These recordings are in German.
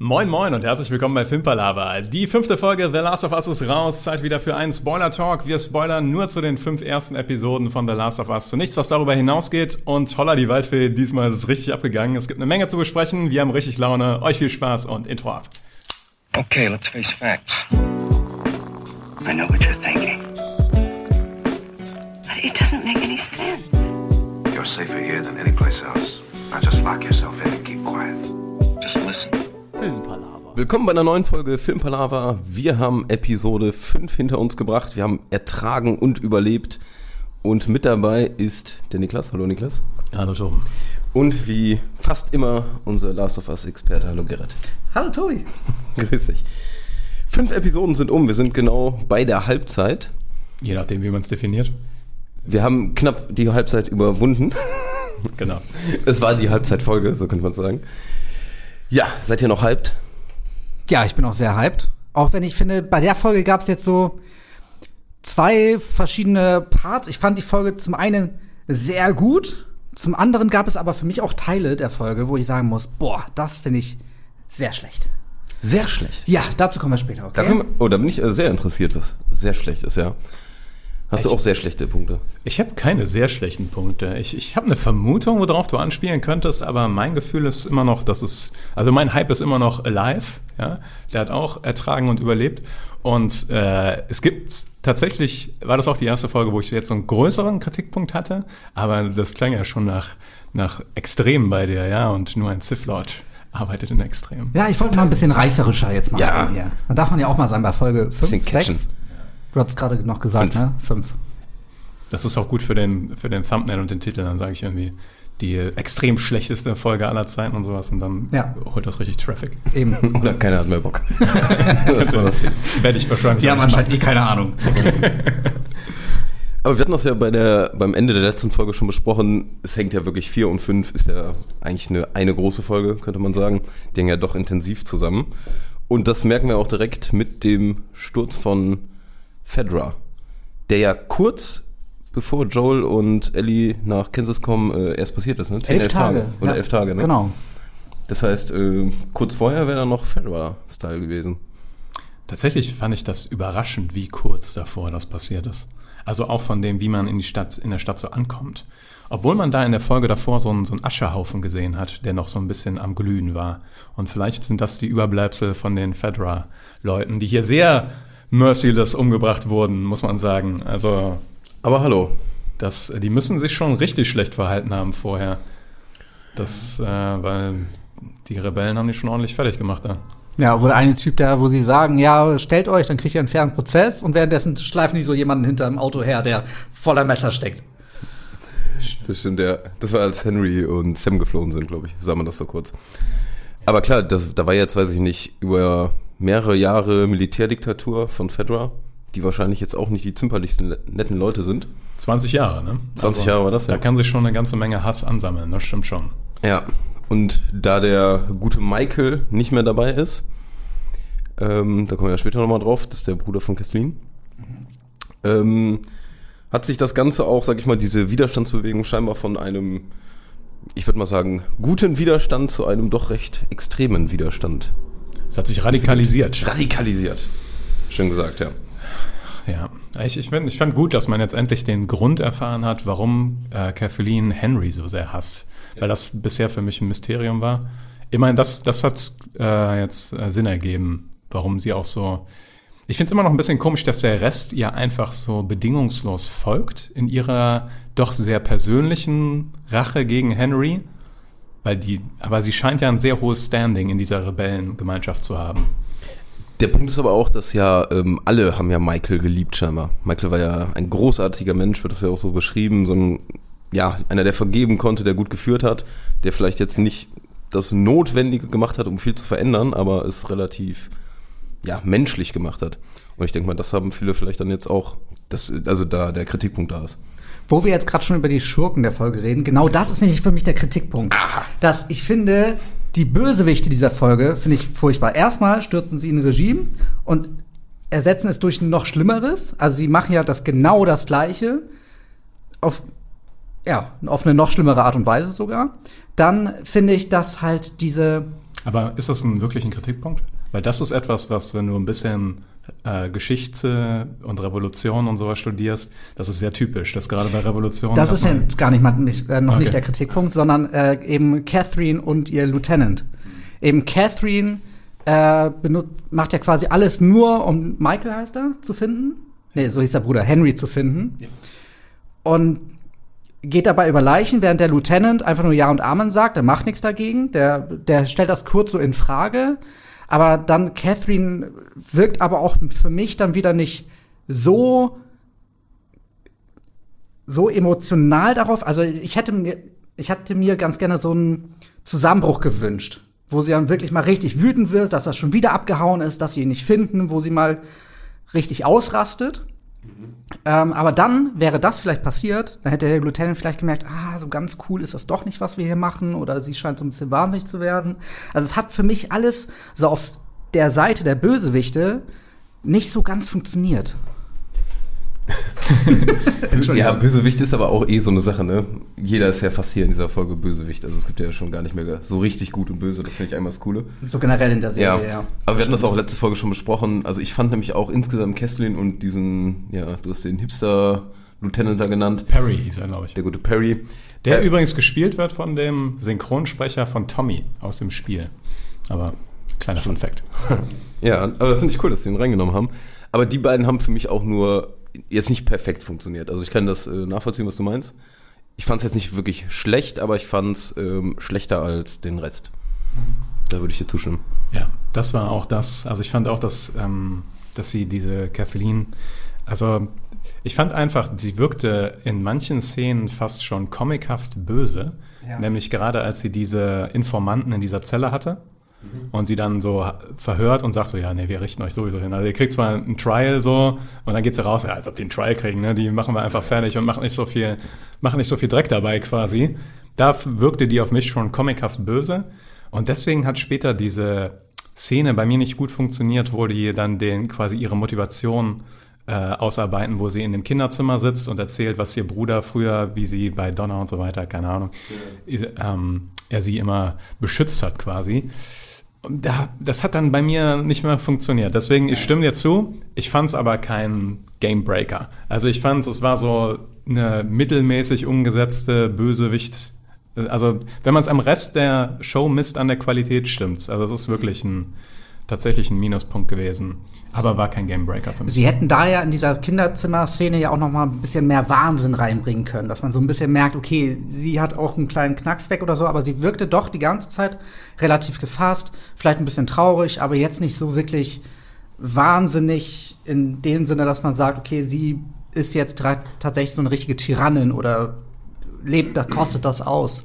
Moin Moin und herzlich willkommen bei Filmpalava. Die fünfte Folge The Last of Us ist raus. Zeit wieder für einen Spoiler-Talk. Wir spoilern nur zu den fünf ersten Episoden von The Last of Us. Zu nichts, was darüber hinausgeht. Und holla die Waldfee, diesmal ist es richtig abgegangen. Es gibt eine Menge zu besprechen. Wir haben richtig Laune. Euch viel Spaß und Intro ab. Okay, let's face facts. I know what you're thinking. But it doesn't make any sense. You're safer here than any place else. Now just lock yourself in and keep quiet. Just listen. Filmpalava. Willkommen bei einer neuen Folge Filmpalava. Wir haben Episode 5 hinter uns gebracht. Wir haben ertragen und überlebt. Und mit dabei ist der Niklas. Hallo Niklas. Hallo Tom. Und wie fast immer unser Last of Us-Experte. Hallo Gerrit. Hallo Tobi. Grüß dich. Fünf Episoden sind um. Wir sind genau bei der Halbzeit. Je nachdem, wie man es definiert. Wir haben knapp die Halbzeit überwunden. Genau. Es war die Halbzeitfolge, so könnte man sagen. Ja, seid ihr noch hyped? Ja, ich bin auch sehr hyped. Auch wenn ich finde, bei der Folge gab es jetzt so zwei verschiedene Parts. Ich fand die Folge zum einen sehr gut, zum anderen gab es aber für mich auch Teile der Folge, wo ich sagen muss, boah, das finde ich sehr schlecht. Sehr schlecht. Ja, dazu kommen wir später, okay? Da wir, oh, da bin ich äh, sehr interessiert, was sehr schlecht ist, ja. Hast du Ich- auch sehr schlechte Punkte? Ich habe keine sehr schlechten Punkte. Ich, ich habe eine Vermutung, worauf du anspielen könntest, aber mein Gefühl ist immer noch, dass es, also mein Hype ist immer noch alive, ja. Der hat auch ertragen und überlebt. Und äh, es gibt tatsächlich, war das auch die erste Folge, wo ich jetzt so einen größeren Kritikpunkt hatte, aber das klang ja schon nach, nach Extrem bei dir, ja, und nur ein Sith Lord arbeitet in Extrem. Ja, ich wollte mal ein bisschen reißerischer jetzt machen. Ja. hier. Da darf man ja auch mal sein bei Folge 5, Bisschen catchen. 6. Du hast gerade noch gesagt, Fünf. ne? 5. Das ist auch gut für den, für den Thumbnail und den Titel, dann sage ich irgendwie die extrem schlechteste Folge aller Zeiten und sowas und dann Ja. holt das richtig Traffic. Eben. Oder keiner hat mehr Bock. das das. Werde ich wahrscheinlich Die haben anscheinend eh keine Ahnung. Aber wir hatten das ja bei der, beim Ende der letzten Folge schon besprochen. Es hängt ja wirklich 4 und 5 ist ja eigentlich eine, eine große Folge, könnte man sagen. Die hängen ja doch intensiv zusammen. Und das merken wir auch direkt mit dem Sturz von Fedra, der ja kurz bevor Joel und Ellie nach Kansas kommen, äh, erst passiert ist, ne? Zehn, elf Tage. Oder ja. elf Tage, ne? Genau. Das heißt, äh, kurz vorher wäre dann noch Fedra-Style gewesen. Tatsächlich fand ich das überraschend, wie kurz davor das passiert ist. Also auch von dem, wie man in die Stadt, in der Stadt so ankommt. Obwohl man da in der Folge davor so einen, so einen Ascherhaufen gesehen hat, der noch so ein bisschen am Glühen war. Und vielleicht sind das die Überbleibsel von den Fedra-Leuten, die hier sehr merciless umgebracht wurden, muss man sagen. Also Aber hallo, das, die müssen sich schon richtig schlecht verhalten haben vorher. Das, äh, weil die Rebellen haben die schon ordentlich fertig gemacht da. Ja, wo der eine Typ da, wo sie sagen, ja, stellt euch, dann kriegt ihr einen fairen Prozess und währenddessen schleifen die so jemanden hinterm Auto her, der voller Messer steckt. Das stimmt, ja. Das war als Henry und Sam geflohen sind, glaube ich. Sagen wir das so kurz. Aber klar, das, da war jetzt, weiß ich nicht, über mehrere Jahre Militärdiktatur von Fedra, die wahrscheinlich jetzt auch nicht die zimperlichsten netten Leute sind. 20 Jahre, ne? 20 Jahre war das, Da ja. kann sich schon eine ganze Menge Hass ansammeln, das stimmt schon. Ja. Und da der gute Michael nicht mehr dabei ist, ähm, da kommen wir ja später nochmal drauf, das ist der Bruder von Kathleen, ähm, hat sich das Ganze auch, sag ich mal, diese Widerstandsbewegung scheinbar von einem, ich würde mal sagen, guten Widerstand zu einem doch recht extremen Widerstand Es hat sich radikalisiert. radikalisiert. Schön gesagt, ja. Ja, ich, ich, find, ich fand gut, dass man jetzt endlich den Grund erfahren hat, warum äh, Kathleen Henry so sehr hasst. Weil das bisher für mich ein Mysterium war. Immerhin, das, das hat äh, jetzt äh, Sinn ergeben, warum sie auch so. Ich finde es immer noch ein bisschen komisch, dass der Rest ihr einfach so bedingungslos folgt in ihrer doch sehr persönlichen Rache gegen Henry. Weil die, aber sie scheint ja ein sehr hohes Standing in dieser Rebellengemeinschaft zu haben. Der Punkt ist aber auch, dass ja ähm, alle haben ja Michael geliebt scheinbar. Michael war ja ein großartiger Mensch, wird das ja auch so beschrieben, so ein, ja, einer, der vergeben konnte, der gut geführt hat, der vielleicht jetzt nicht das Notwendige gemacht hat, um viel zu verändern, aber es relativ, ja, menschlich gemacht hat. Und ich denke mal, das haben viele vielleicht dann jetzt auch, dass, also da der Kritikpunkt da ist. Wo wir jetzt gerade schon über die Schurken der Folge reden, genau das ist nämlich für mich der Kritikpunkt. Dass ich finde, die Bösewichte dieser Folge finde ich furchtbar. Erstmal stürzen sie in ein Regime und ersetzen es durch ein noch Schlimmeres. Also die machen ja das genau das Gleiche. Auf, ja, auf eine noch schlimmere Art und Weise sogar. Dann finde ich, dass halt diese Aber ist das ein wirklich ein Kritikpunkt? Weil das ist etwas, was, wenn du ein bisschen äh, Geschichte und Revolution und sowas studierst, das ist sehr typisch, dass gerade bei Revolution. Das ist jetzt gar nicht, mal, nicht äh, noch Okay. nicht der Kritikpunkt, sondern äh, eben Catherine und ihr Lieutenant. Eben Catherine äh, benutzt, macht ja quasi alles nur, um Michael heißt er, zu finden. Nee, so hieß der Bruder, Henry zu finden. Und geht dabei über Leichen, während der Lieutenant einfach nur Ja und Amen sagt, der macht nichts dagegen, der, der stellt das kurz so in Frage. Aber dann Catherine wirkt aber auch für mich dann wieder nicht so so emotional darauf. Also ich hätte mir, ich hätte mir ganz gerne so einen Zusammenbruch gewünscht, wo sie dann wirklich mal richtig wütend wird, dass er schon wieder abgehauen ist, dass sie ihn nicht finden, wo sie mal richtig ausrastet. Ähm, aber dann wäre das vielleicht passiert, dann hätte der Lieutenant vielleicht gemerkt, ah, so ganz cool ist das doch nicht, was wir hier machen, oder sie scheint so ein bisschen wahnsinnig zu werden. Also es hat für mich alles so auf der Seite der Bösewichte nicht so ganz funktioniert. Ja, Bösewicht ist aber auch eh so eine Sache, ne? Jeder ist ja fast hier in dieser Folge Bösewicht. Also es gibt ja schon gar nicht mehr so richtig gut und böse. Das finde ich einmal das Coole. So generell in der Ja, Serie, ja. aber wir hatten das auch letzte Folge schon besprochen. Also ich fand nämlich auch insgesamt Kesslin und diesen, ja, du hast den Hipster-Lieutenant da genannt, Perry hieß er, glaube ich. der gute Perry. Der Äh, übrigens gespielt wird von dem Synchronsprecher von Tommy aus dem Spiel. Aber kleiner Fun Fact. Ja, aber das finde ich cool, dass sie ihn reingenommen haben. Aber die beiden haben für mich auch nur jetzt nicht perfekt funktioniert. Also ich kann das äh, nachvollziehen, was du meinst. Ich fand es jetzt nicht wirklich schlecht, aber ich fand es ähm, schlechter als den Rest. Da würde ich dir zustimmen. Ja, das war auch das. Also ich fand auch, dass, ähm, dass sie diese Kathleen, also ich fand einfach, sie wirkte in manchen Szenen fast schon comichaft böse. Ja. Nämlich gerade als sie diese Informanten in dieser Zelle hatte und sie dann so verhört und sagt so, ja, nee, wir richten euch sowieso hin. Also ihr kriegt zwar ein Trial so und dann geht sie raus, ja, als ob die ein Trial kriegen, ne? die machen wir einfach fertig und machen nicht so viel, machen nicht so viel Dreck dabei quasi. Da wirkte die auf mich schon comichaft böse und deswegen hat später diese Szene bei mir nicht gut funktioniert, wo die dann den quasi ihre Motivation äh, ausarbeiten, wo sie in dem Kinderzimmer sitzt und erzählt, was ihr Bruder früher, wie sie bei Donna und so weiter, keine Ahnung, ähm, er sie immer beschützt hat quasi. Da, das hat dann bei mir nicht mehr funktioniert. Deswegen, ich stimme dir zu. Ich fand es aber kein Gamebreaker. Also ich fand es war so eine mittelmäßig umgesetzte Bösewicht. Also wenn man es am Rest der Show misst an der Qualität, stimmt's. Also es ist wirklich ein tatsächlich ein Minuspunkt gewesen, aber war kein Gamebreaker für mich. Sie hätten da ja in dieser Kinderzimmer-Szene ja auch noch mal ein bisschen mehr Wahnsinn reinbringen können, dass man so ein bisschen merkt, okay, sie hat auch einen kleinen Knacks weg oder so, aber sie wirkte doch die ganze Zeit relativ gefasst, vielleicht ein bisschen traurig, aber jetzt nicht so wirklich wahnsinnig in dem Sinne, dass man sagt, okay, sie ist jetzt tatsächlich so eine richtige Tyrannin oder lebt, da kostet das aus.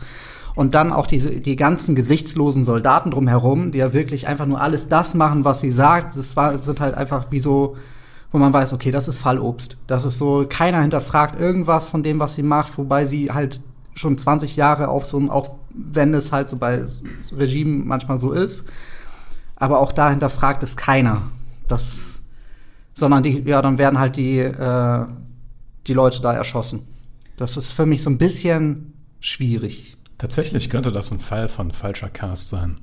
Und dann auch diese, die ganzen gesichtslosen Soldaten drumherum, die ja wirklich einfach nur alles das machen, was sie sagt. Das war, sind halt einfach wie so, wo man weiß, okay, das ist Fallobst. Das ist so, keiner hinterfragt irgendwas von dem, was sie macht, wobei sie halt schon 20 Jahre auf so einem, auch wenn es halt so bei Regime manchmal so ist. Aber auch da hinterfragt es keiner. Das, sondern die, ja, dann werden halt die, äh, die Leute da erschossen. Das ist für mich so ein bisschen schwierig. Tatsächlich könnte das ein Fall von falscher Cast sein.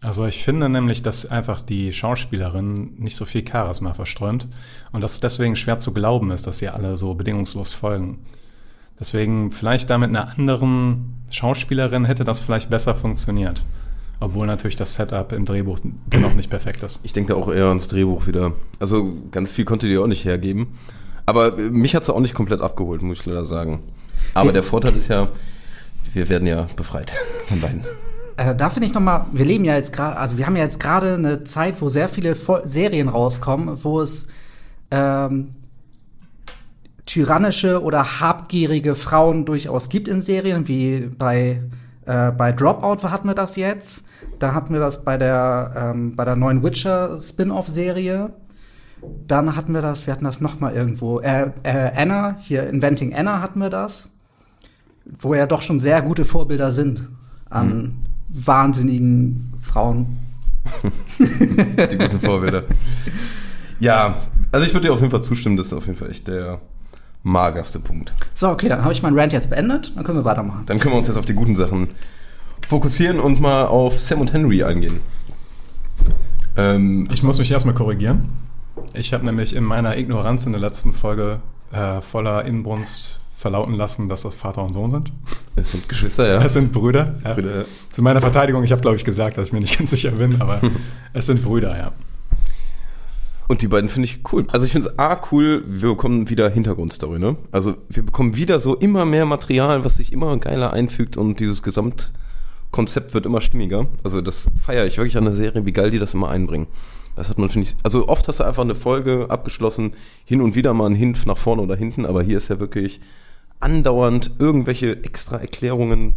Also ich finde nämlich, dass einfach die Schauspielerin nicht so viel Charisma verströmt und dass es deswegen schwer zu glauben ist, dass sie alle so bedingungslos folgen. Deswegen vielleicht da mit einer anderen Schauspielerin hätte das vielleicht besser funktioniert. Obwohl natürlich das Setup im Drehbuch dennoch nicht perfekt ist. Ich denke auch eher ans Drehbuch wieder. Also ganz viel konnte die auch nicht hergeben. Aber mich hat sie auch nicht komplett abgeholt, muss ich leider sagen. Aber Ja. der Vorteil ist ja, wir werden ja befreit von beiden. Äh, da finde ich noch mal, wir leben ja jetzt gerade, also wir haben ja jetzt gerade eine Zeit, wo sehr viele Fol Serien rauskommen, wo es ähm, tyrannische oder habgierige Frauen durchaus gibt in Serien, wie bei äh, bei Dropout hatten wir das jetzt. Da hatten wir das bei der ähm, bei der neuen Witcher Spin-off-Serie. Dann hatten wir das, wir hatten das noch mal irgendwo. Äh, äh, Anna, hier Inventing Anna hatten wir das, wo ja doch schon sehr gute Vorbilder sind an wahnsinnigen Frauen. Die guten Vorbilder. Ja, also ich würde dir auf jeden Fall zustimmen, das ist auf jeden Fall echt der magerste Punkt. So, okay, dann habe ich meinen Rant jetzt beendet, dann können wir weitermachen. Dann können wir uns jetzt auf die guten Sachen fokussieren und mal auf Sam und Henry eingehen. Ähm, Ich muss mich erstmal korrigieren. Ich habe nämlich in meiner Ignoranz in der letzten Folge äh, voller Inbrunst verlauten lassen, dass das Vater und Sohn sind. es sind Geschwister, ja. Es sind Brüder. Ja. Brüder. Zu meiner Verteidigung, ich habe glaube ich gesagt, dass ich mir nicht ganz sicher bin, aber es sind Brüder, ja. Und die beiden finde ich cool. Also ich finde es A cool, wir bekommen wieder Hintergrundstory, ne? Also wir bekommen wieder so immer mehr Material, was sich immer geiler einfügt und dieses Gesamtkonzept wird immer stimmiger. Also das feiere ich wirklich an der Serie, wie geil die das immer einbringen. Das hat man, finde ich, also oft hast du einfach eine Folge abgeschlossen, hin und wieder mal ein Hint nach vorne oder hinten, aber hier ist ja wirklich andauernd irgendwelche extra Erklärungen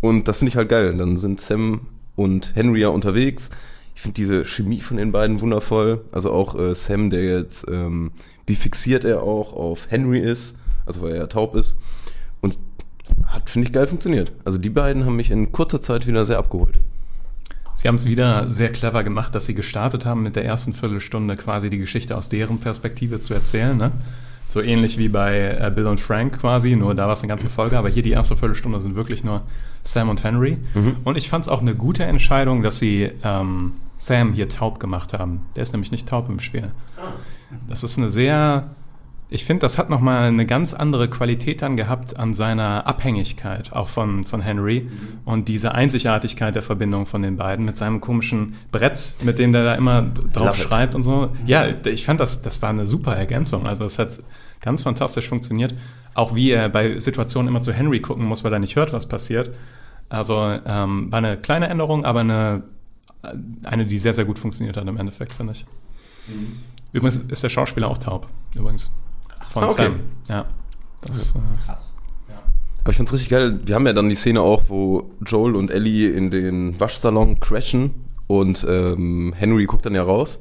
und das finde ich halt geil. Dann sind Sam und Henry ja unterwegs. Ich finde diese Chemie von den beiden wundervoll. Also auch äh, Sam, der jetzt, ähm, wie fixiert er auch auf Henry ist, also weil er ja taub ist. Und hat, finde ich, geil funktioniert. Also die beiden haben mich in kurzer Zeit wieder sehr abgeholt. Sie haben es wieder sehr clever gemacht, dass sie gestartet haben, mit der ersten Viertelstunde quasi die Geschichte aus deren Perspektive zu erzählen. Ne? So ähnlich wie bei äh, Bill und Frank quasi, nur da war es eine ganze Folge, aber hier die erste Viertelstunde sind wirklich nur Sam und Henry. Und ich fand es auch eine gute Entscheidung, dass sie ähm, Sam hier taub gemacht haben. Der ist nämlich nicht taub im Spiel. Das ist eine sehr, ich finde, das hat nochmal eine ganz andere Qualität dann gehabt an seiner Abhängigkeit, auch von, von Henry. Und diese Einzigartigkeit der Verbindung von den beiden mit seinem komischen Brett, mit dem der da immer drauf Love it. schreibt und so. Ja, ich fand das, das war eine super Ergänzung. Also es hat ganz fantastisch funktioniert. Auch wie er bei Situationen immer zu Henry gucken muss, weil er nicht hört, was passiert. Also ähm, war eine kleine Änderung, aber eine, eine, die sehr, sehr gut funktioniert hat im Endeffekt, finde ich. Übrigens ist der Schauspieler auch taub, übrigens. Von Ah, okay. Sam. Ja. Das, äh, Aber ich find's richtig geil. Wir haben ja dann die Szene auch, wo Joel und Ellie in den Waschsalon crashen und ähm, Henry guckt dann ja raus.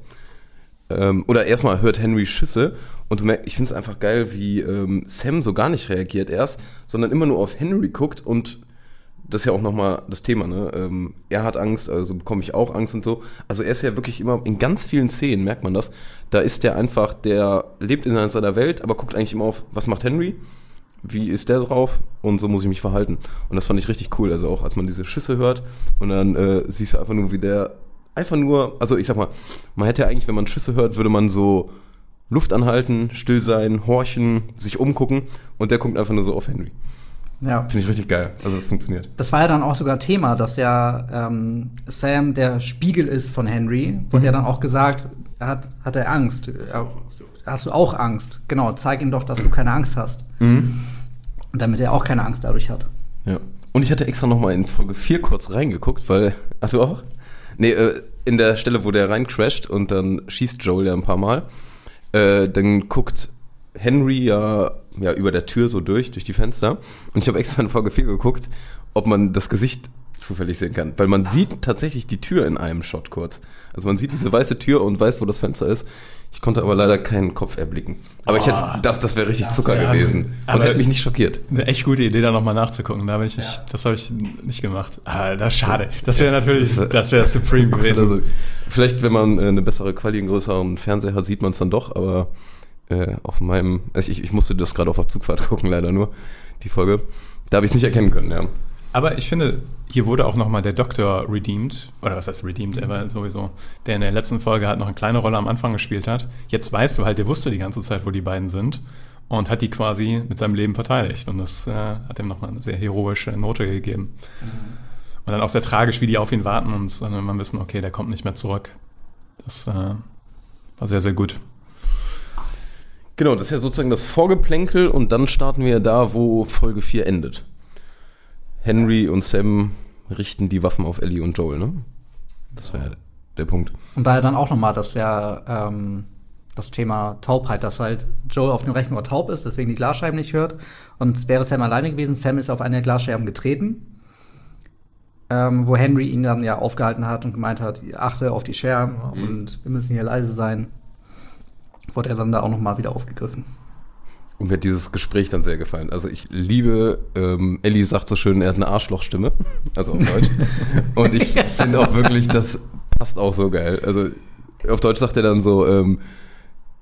Ähm, oder erstmal hört Henry Schüsse und du merkst, ich find's einfach geil, wie ähm, Sam so gar nicht reagiert erst, sondern immer nur auf Henry guckt und das ist ja auch nochmal das Thema, ne? Ähm, er hat Angst, also bekomme ich auch Angst und so. Also er ist ja wirklich immer in ganz vielen Szenen, merkt man das. Da ist der einfach, der lebt in seiner Welt, aber guckt eigentlich immer auf, was macht Henry? Wie ist der drauf? Und so muss ich mich verhalten. Und das fand ich richtig cool. Also auch als man diese Schüsse hört und dann äh, siehst du einfach nur, wie der einfach nur, also ich sag mal, man hätte ja eigentlich, wenn man Schüsse hört, würde man so Luft anhalten, still sein, horchen, sich umgucken und der guckt einfach nur so auf Henry. Ja. Finde ich richtig geil. Also das funktioniert. Das war ja dann auch sogar Thema, dass ja ähm, Sam der Spiegel ist von Henry. Wurde ja dann auch gesagt, er hat, hat er Angst. Ja, hast du auch Angst? Genau, zeig ihm doch, dass du keine Angst hast. Und damit er auch keine Angst dadurch hat. Ja. Und ich hatte extra nochmal in Folge 4 kurz reingeguckt, weil. Ach du auch? Nee, äh, in der Stelle, wo der rein crasht und dann schießt Joel ja ein paar Mal. Äh, dann guckt Henry ja, ja über der Tür so durch, durch die Fenster. Und ich habe extra in Folge 4 geguckt, ob man das Gesicht zufällig sehen kann. Weil man sieht tatsächlich die Tür in einem Shot kurz. Also man sieht diese weiße Tür und weiß, wo das Fenster ist. Ich konnte aber leider keinen Kopf erblicken. Aber ich hätte, das, das wäre richtig Zucker das- gewesen. Und aber- hätte mich nicht schockiert. Eine echt gute Idee, da nochmal nachzugucken. Da hab ich nicht, Das habe ich nicht gemacht. Ah, das ist schade. Das wäre natürlich, das wäre Supreme gewesen. Also, vielleicht, wenn man äh, eine bessere Quali, einen größeren Fernseher hat, sieht man es dann doch, aber äh, auf meinem, also ich, ich musste das gerade auf der Zugfahrt gucken, leider nur, die Folge. Da habe ich es nicht erkennen können, ja. Aber ich finde, hier wurde auch nochmal der Doktor redeemed. Oder was heißt redeemed? Er war sowieso, der in der letzten Folge halt noch eine kleine Rolle am Anfang gespielt hat. Jetzt weißt du halt, der wusste die ganze Zeit, wo die beiden sind. Und hat die quasi mit seinem Leben verteidigt. Und das äh, hat ihm nochmal eine sehr heroische Note gegeben. Und dann auch sehr tragisch, wie die auf ihn warten und dann man wissen, okay, der kommt nicht mehr zurück. Das äh, war sehr, sehr gut. Genau, das ist ja sozusagen das Vorgeplänkel und dann starten wir da, wo Folge 4 endet. Henry und Sam richten die Waffen auf Ellie und Joel, ne? Das wäre der Punkt. Und daher dann auch nochmal das ja ähm, das Thema Taubheit, dass halt Joel auf dem rechten Ohr taub ist, deswegen die Glasscheiben nicht hört. Und wäre Sam alleine gewesen, Sam ist auf eine der Glasscheiben getreten, ähm, wo Henry ihn dann ja aufgehalten hat und gemeint hat, achte auf die Scherben und wir müssen hier leise sein. Wurde er dann da auch nochmal wieder aufgegriffen. Und mir hat dieses Gespräch dann sehr gefallen. Also ich liebe, ähm, Ellie sagt so schön, er hat eine Arschlochstimme, also auf Deutsch. Und ich finde auch wirklich, das passt auch so geil. Also auf Deutsch sagt er dann so, ähm,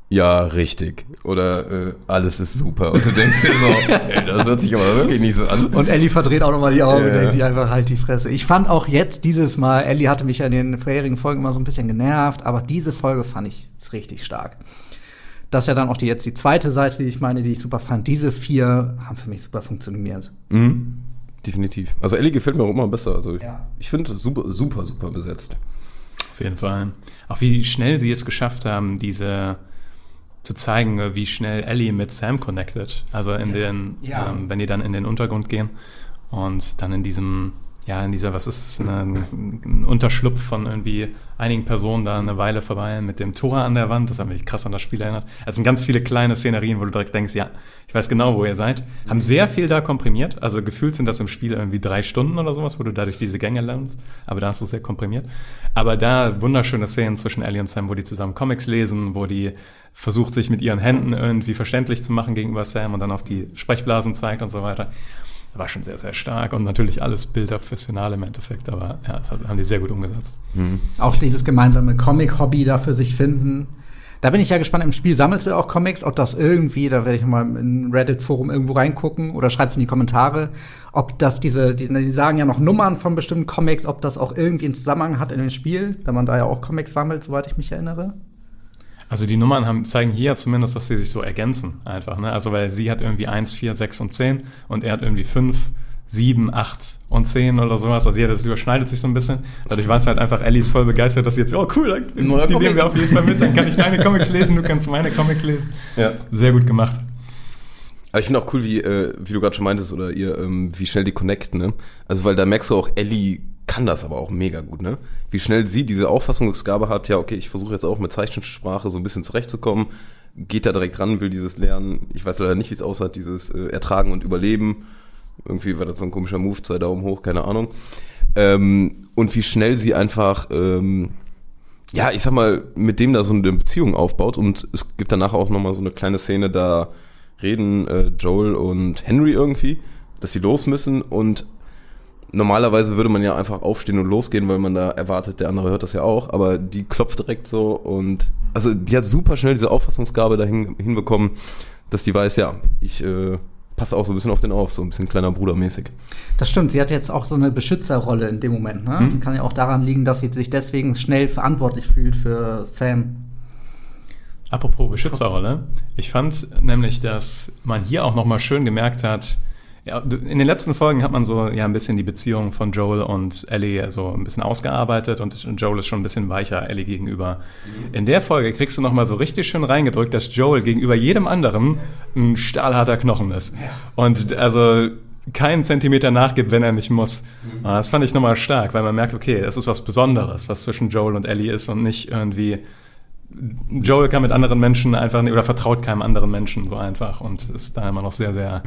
ja, richtig. Oder äh, alles ist super. Und du denkst dir so, ey, das hört sich aber wirklich nicht so an. Und Ellie verdreht auch nochmal die Augen Ja. und denkt sich einfach halt die Fresse. Ich fand auch jetzt dieses Mal, Ellie hatte mich ja in den vorherigen Folgen immer so ein bisschen genervt, aber diese Folge fand ich richtig stark. Das ist ja dann auch die, jetzt die zweite Seite, die ich meine, die ich super fand. Diese vier haben für mich super funktioniert. Mhm. Definitiv. Also Ellie gefällt mir auch immer besser. Also Ja. ich finde super, super, super besetzt. Auf jeden Fall. Auch wie schnell sie es geschafft haben, diese zu zeigen, wie schnell Ellie mit Sam connected. Also in den, Ja. ähm, wenn die dann in den Untergrund gehen und dann in diesem, ja, in dieser, was ist es, ein, ein Unterschlupf von irgendwie einigen Personen da eine Weile verweilen mit dem Tor an der Wand. Das hat mich krass an das Spiel erinnert. Es sind ganz viele kleine Szenerien, wo du direkt denkst, ja, ich weiß genau, wo ihr seid. Haben sehr viel da komprimiert. Also gefühlt sind das im Spiel irgendwie drei Stunden oder sowas, wo du dadurch diese Gänge lernst. Aber da hast du es sehr komprimiert. Aber da wunderschöne Szenen zwischen Ellie und Sam, wo die zusammen Comics lesen, wo die versucht, sich mit ihren Händen irgendwie verständlich zu machen gegenüber Sam und dann auf die Sprechblasen zeigt und so weiter. War schon sehr, sehr stark und natürlich alles Build-up fürs Finale im Endeffekt, aber ja, das haben die sehr gut umgesetzt. Auch dieses gemeinsame Comic-Hobby da für sich finden. Da bin ich ja gespannt. Im Spiel sammelst du auch Comics, ob das irgendwie, da werde ich mal in Reddit-Forum irgendwo reingucken oder schreib's in die Kommentare, ob das diese, die, die sagen ja noch Nummern von bestimmten Comics, ob das auch irgendwie einen Zusammenhang hat in dem Spiel, da man da ja auch Comics sammelt, soweit ich mich erinnere. Also die Nummern haben, zeigen hier zumindest, dass sie sich so ergänzen einfach. Ne? Also weil sie hat irgendwie 1, 4, 6 und 10 und er hat irgendwie 5, 7, 8 und 10 oder sowas. Also ja, das überschneidet sich so ein bisschen. Dadurch war es halt einfach, Ellie ist voll begeistert, dass sie jetzt, oh cool, dann, Neuer die Comic. nehmen wir auf jeden Fall mit. Dann kann ich deine Comics lesen, du kannst meine Comics lesen. Ja. Sehr gut gemacht. Aber ich finde auch cool, wie, äh, wie du gerade schon meintest, oder ihr, ähm, wie schnell die connecten, ne? Also, weil da merkst du auch, Ellie kann das aber auch mega gut, ne? Wie schnell sie diese Auffassungsgabe hat, ja, okay, ich versuche jetzt auch mit Zeichensprache so ein bisschen zurechtzukommen, geht da direkt ran, will dieses lernen. Ich weiß leider nicht, wie es aussieht, dieses äh, Ertragen und Überleben. Irgendwie war das so ein komischer Move, zwei Daumen hoch, keine Ahnung. Ähm, und wie schnell sie einfach, ähm, ja, ich sag mal, mit dem da so eine Beziehung aufbaut und es gibt danach auch nochmal so eine kleine Szene, da reden äh, Joel und Henry irgendwie, dass sie los müssen und normalerweise würde man ja einfach aufstehen und losgehen, weil man da erwartet, der andere hört das ja auch, aber die klopft direkt so und also die hat super schnell diese Auffassungsgabe dahin hinbekommen, dass die weiß, ja, ich äh, passe auch so ein bisschen auf den auf, so ein bisschen kleiner Bruder mäßig. Das stimmt, sie hat jetzt auch so eine Beschützerrolle in dem Moment. Ne? Mhm. Kann ja auch daran liegen, dass sie sich deswegen schnell verantwortlich fühlt für Sam. Apropos Beschützerrolle. Ich fand nämlich, dass man hier auch nochmal schön gemerkt hat, ja, in den letzten Folgen hat man so ja ein bisschen die Beziehung von Joel und Ellie so ein bisschen ausgearbeitet und Joel ist schon ein bisschen weicher Ellie gegenüber. In der Folge kriegst du nochmal so richtig schön reingedrückt, dass Joel gegenüber jedem anderen ein stahlharter Knochen ist. Und also keinen Zentimeter nachgibt, wenn er nicht muss. Und das fand ich nochmal stark, weil man merkt, okay, das ist was Besonderes, was zwischen Joel und Ellie ist und nicht irgendwie Joel kann mit anderen Menschen einfach nicht, oder vertraut keinem anderen Menschen so einfach und ist da immer noch sehr, sehr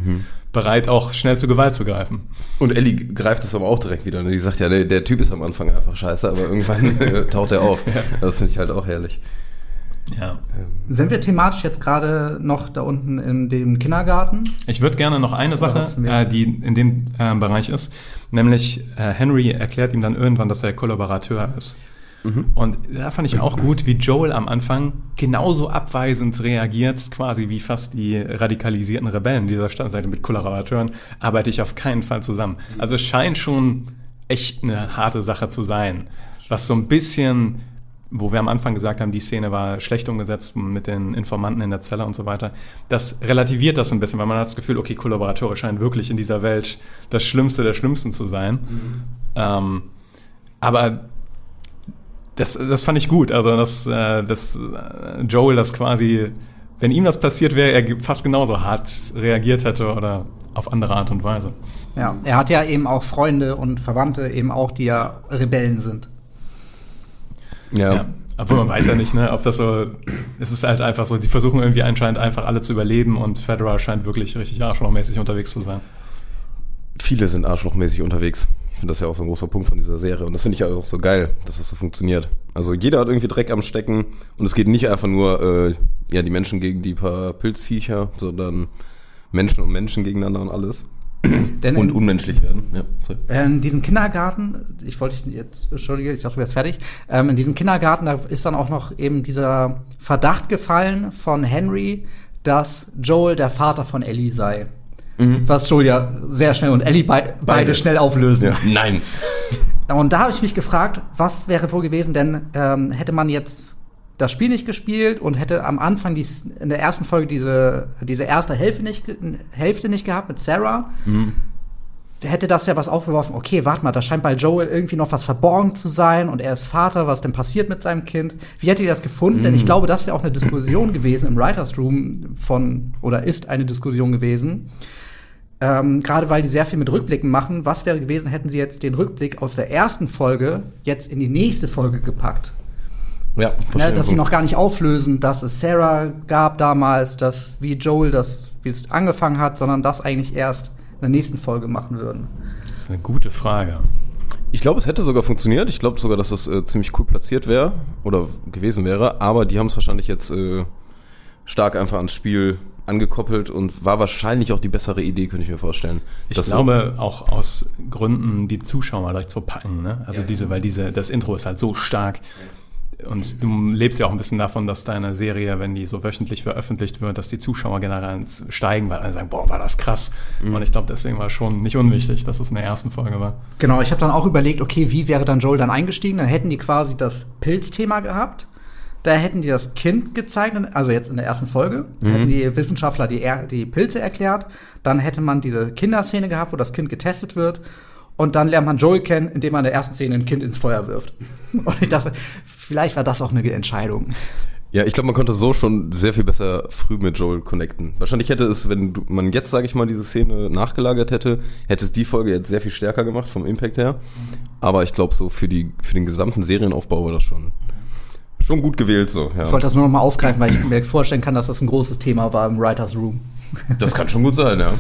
bereit, auch schnell zur Gewalt zu greifen. Und Ellie greift das aber auch direkt wieder. Ne? Die sagt ja, der, der Typ ist am Anfang einfach scheiße, aber irgendwann taucht er auf. Das finde ich halt auch herrlich. Ja. Sind wir thematisch jetzt gerade noch da unten in dem Kindergarten? Ich würde gerne noch eine Sache, äh, die in dem äh, Bereich ist, nämlich äh, Henry erklärt ihm dann irgendwann, dass er Kollaborateur ist. Und da fand ich auch gut, wie Joel am Anfang genauso abweisend reagiert, quasi wie fast die radikalisierten Rebellen dieser Stadtseite mit Kollaborateuren, arbeite ich auf keinen Fall zusammen. Also es scheint schon echt eine harte Sache zu sein, was so ein bisschen wo wir am Anfang gesagt haben, die Szene war schlecht umgesetzt mit den Informanten in der Zelle und so weiter, das relativiert das ein bisschen, weil man hat das Gefühl, okay, Kollaborateure scheinen wirklich in dieser Welt das Schlimmste der Schlimmsten zu sein. Ähm, aber das, das fand ich gut, also dass, äh, dass äh, Joel das quasi, wenn ihm das passiert wäre, er fast genauso hart reagiert hätte oder auf andere Art und Weise. Ja, er hat ja eben auch Freunde und Verwandte, eben auch, die ja Rebellen sind. Ja. Ja. Obwohl man weiß ja nicht, ne, ob das so, es ist halt einfach so, die versuchen irgendwie anscheinend einfach alle zu überleben und Federer scheint wirklich richtig arschlochmäßig unterwegs zu sein. Viele sind arschlochmäßig unterwegs. Ich finde das ja auch so ein großer Punkt von dieser Serie. Und das finde ich ja auch so geil, dass das so funktioniert. Also jeder hat irgendwie Dreck am Stecken. Und es geht nicht einfach nur, äh, ja, die Menschen gegen die paar Pilzviecher, sondern Menschen und Menschen gegeneinander und alles. Denn Und in, unmenschlich werden. Ja, sorry. in diesem Kindergarten, ich wollte dich jetzt, entschuldige, ich dachte, du wärst fertig. Ähm, in diesem Kindergarten, da ist dann auch noch eben dieser Verdacht gefallen von Henry, dass Joel der Vater von Ellie sei. Was Joel ja sehr schnell und Ellie bei, beide. Beide. schnell auflösen. Ja. Nein. Und da habe ich mich gefragt, was wäre wohl gewesen, denn ähm, hätte man jetzt das Spiel nicht gespielt und hätte am Anfang dies, in der ersten Folge diese, diese erste Hälfte nicht, Hälfte nicht gehabt mit Sarah, hätte das ja was aufgeworfen, okay, warte mal, da scheint bei Joel irgendwie noch was verborgen zu sein und er ist Vater, was denn passiert mit seinem Kind? Wie hättet ihr das gefunden? Denn ich glaube, das wäre auch eine Diskussion gewesen im Writers Room von, oder ist eine Diskussion gewesen. Ähm, Gerade weil die sehr viel mit Rückblicken machen. Was wäre gewesen, hätten sie jetzt den Rückblick aus der ersten Folge jetzt in die nächste Folge gepackt? Ja, Ne, dass sie noch gar nicht auflösen, dass es Sarah gab damals, dass wie Joel das, wie es angefangen hat, sondern das eigentlich erst in der nächsten Folge machen würden. Das ist eine gute Frage. Ich glaube, es hätte sogar funktioniert. Ich glaube sogar, dass das äh, ziemlich cool platziert wäre oder gewesen wäre. Aber die haben es wahrscheinlich jetzt äh, stark einfach ans Spiel angekoppelt und war wahrscheinlich auch die bessere Idee, könnte ich mir vorstellen. Ich Dass so- glaube auch aus Gründen, die Zuschauer direkt so packen, ne? Also diese, weil diese, das Intro ist halt so stark. Und du lebst ja auch ein bisschen davon, dass deine Serie, wenn die so wöchentlich veröffentlicht wird, dass die Zuschauer generell steigen, weil alle sagen, boah, war das krass. Und ich glaube, deswegen war es schon nicht unwichtig, dass es in der ersten Folge war. Genau, ich habe dann auch überlegt, okay, wie wäre dann Joel dann eingestiegen? Dann hätten die quasi das Pilzthema gehabt. Da hätten die das Kind gezeigt, also jetzt in der ersten Folge, hätten die Wissenschaftler die, er die Pilze erklärt. Dann hätte man diese Kinderszene gehabt, wo das Kind getestet wird. Und dann lernt man Joel kennen, indem man in der ersten Szene ein Kind ins Feuer wirft. Und ich dachte, vielleicht war das auch eine Entscheidung. Ja, ich glaube, man konnte so schon sehr viel besser früh mit Joel connecten. Wahrscheinlich hätte es, wenn du, man jetzt, sage ich mal, diese Szene nachgelagert hätte, hätte es die Folge jetzt sehr viel stärker gemacht vom Impact her. Aber ich glaube, so für, die, für den gesamten Serienaufbau war das schon, schon gut gewählt so. Ja. Ich wollte das nur noch mal aufgreifen, weil ich mir vorstellen kann, dass das ein großes Thema war im Writers Room. Das kann schon gut sein, ja.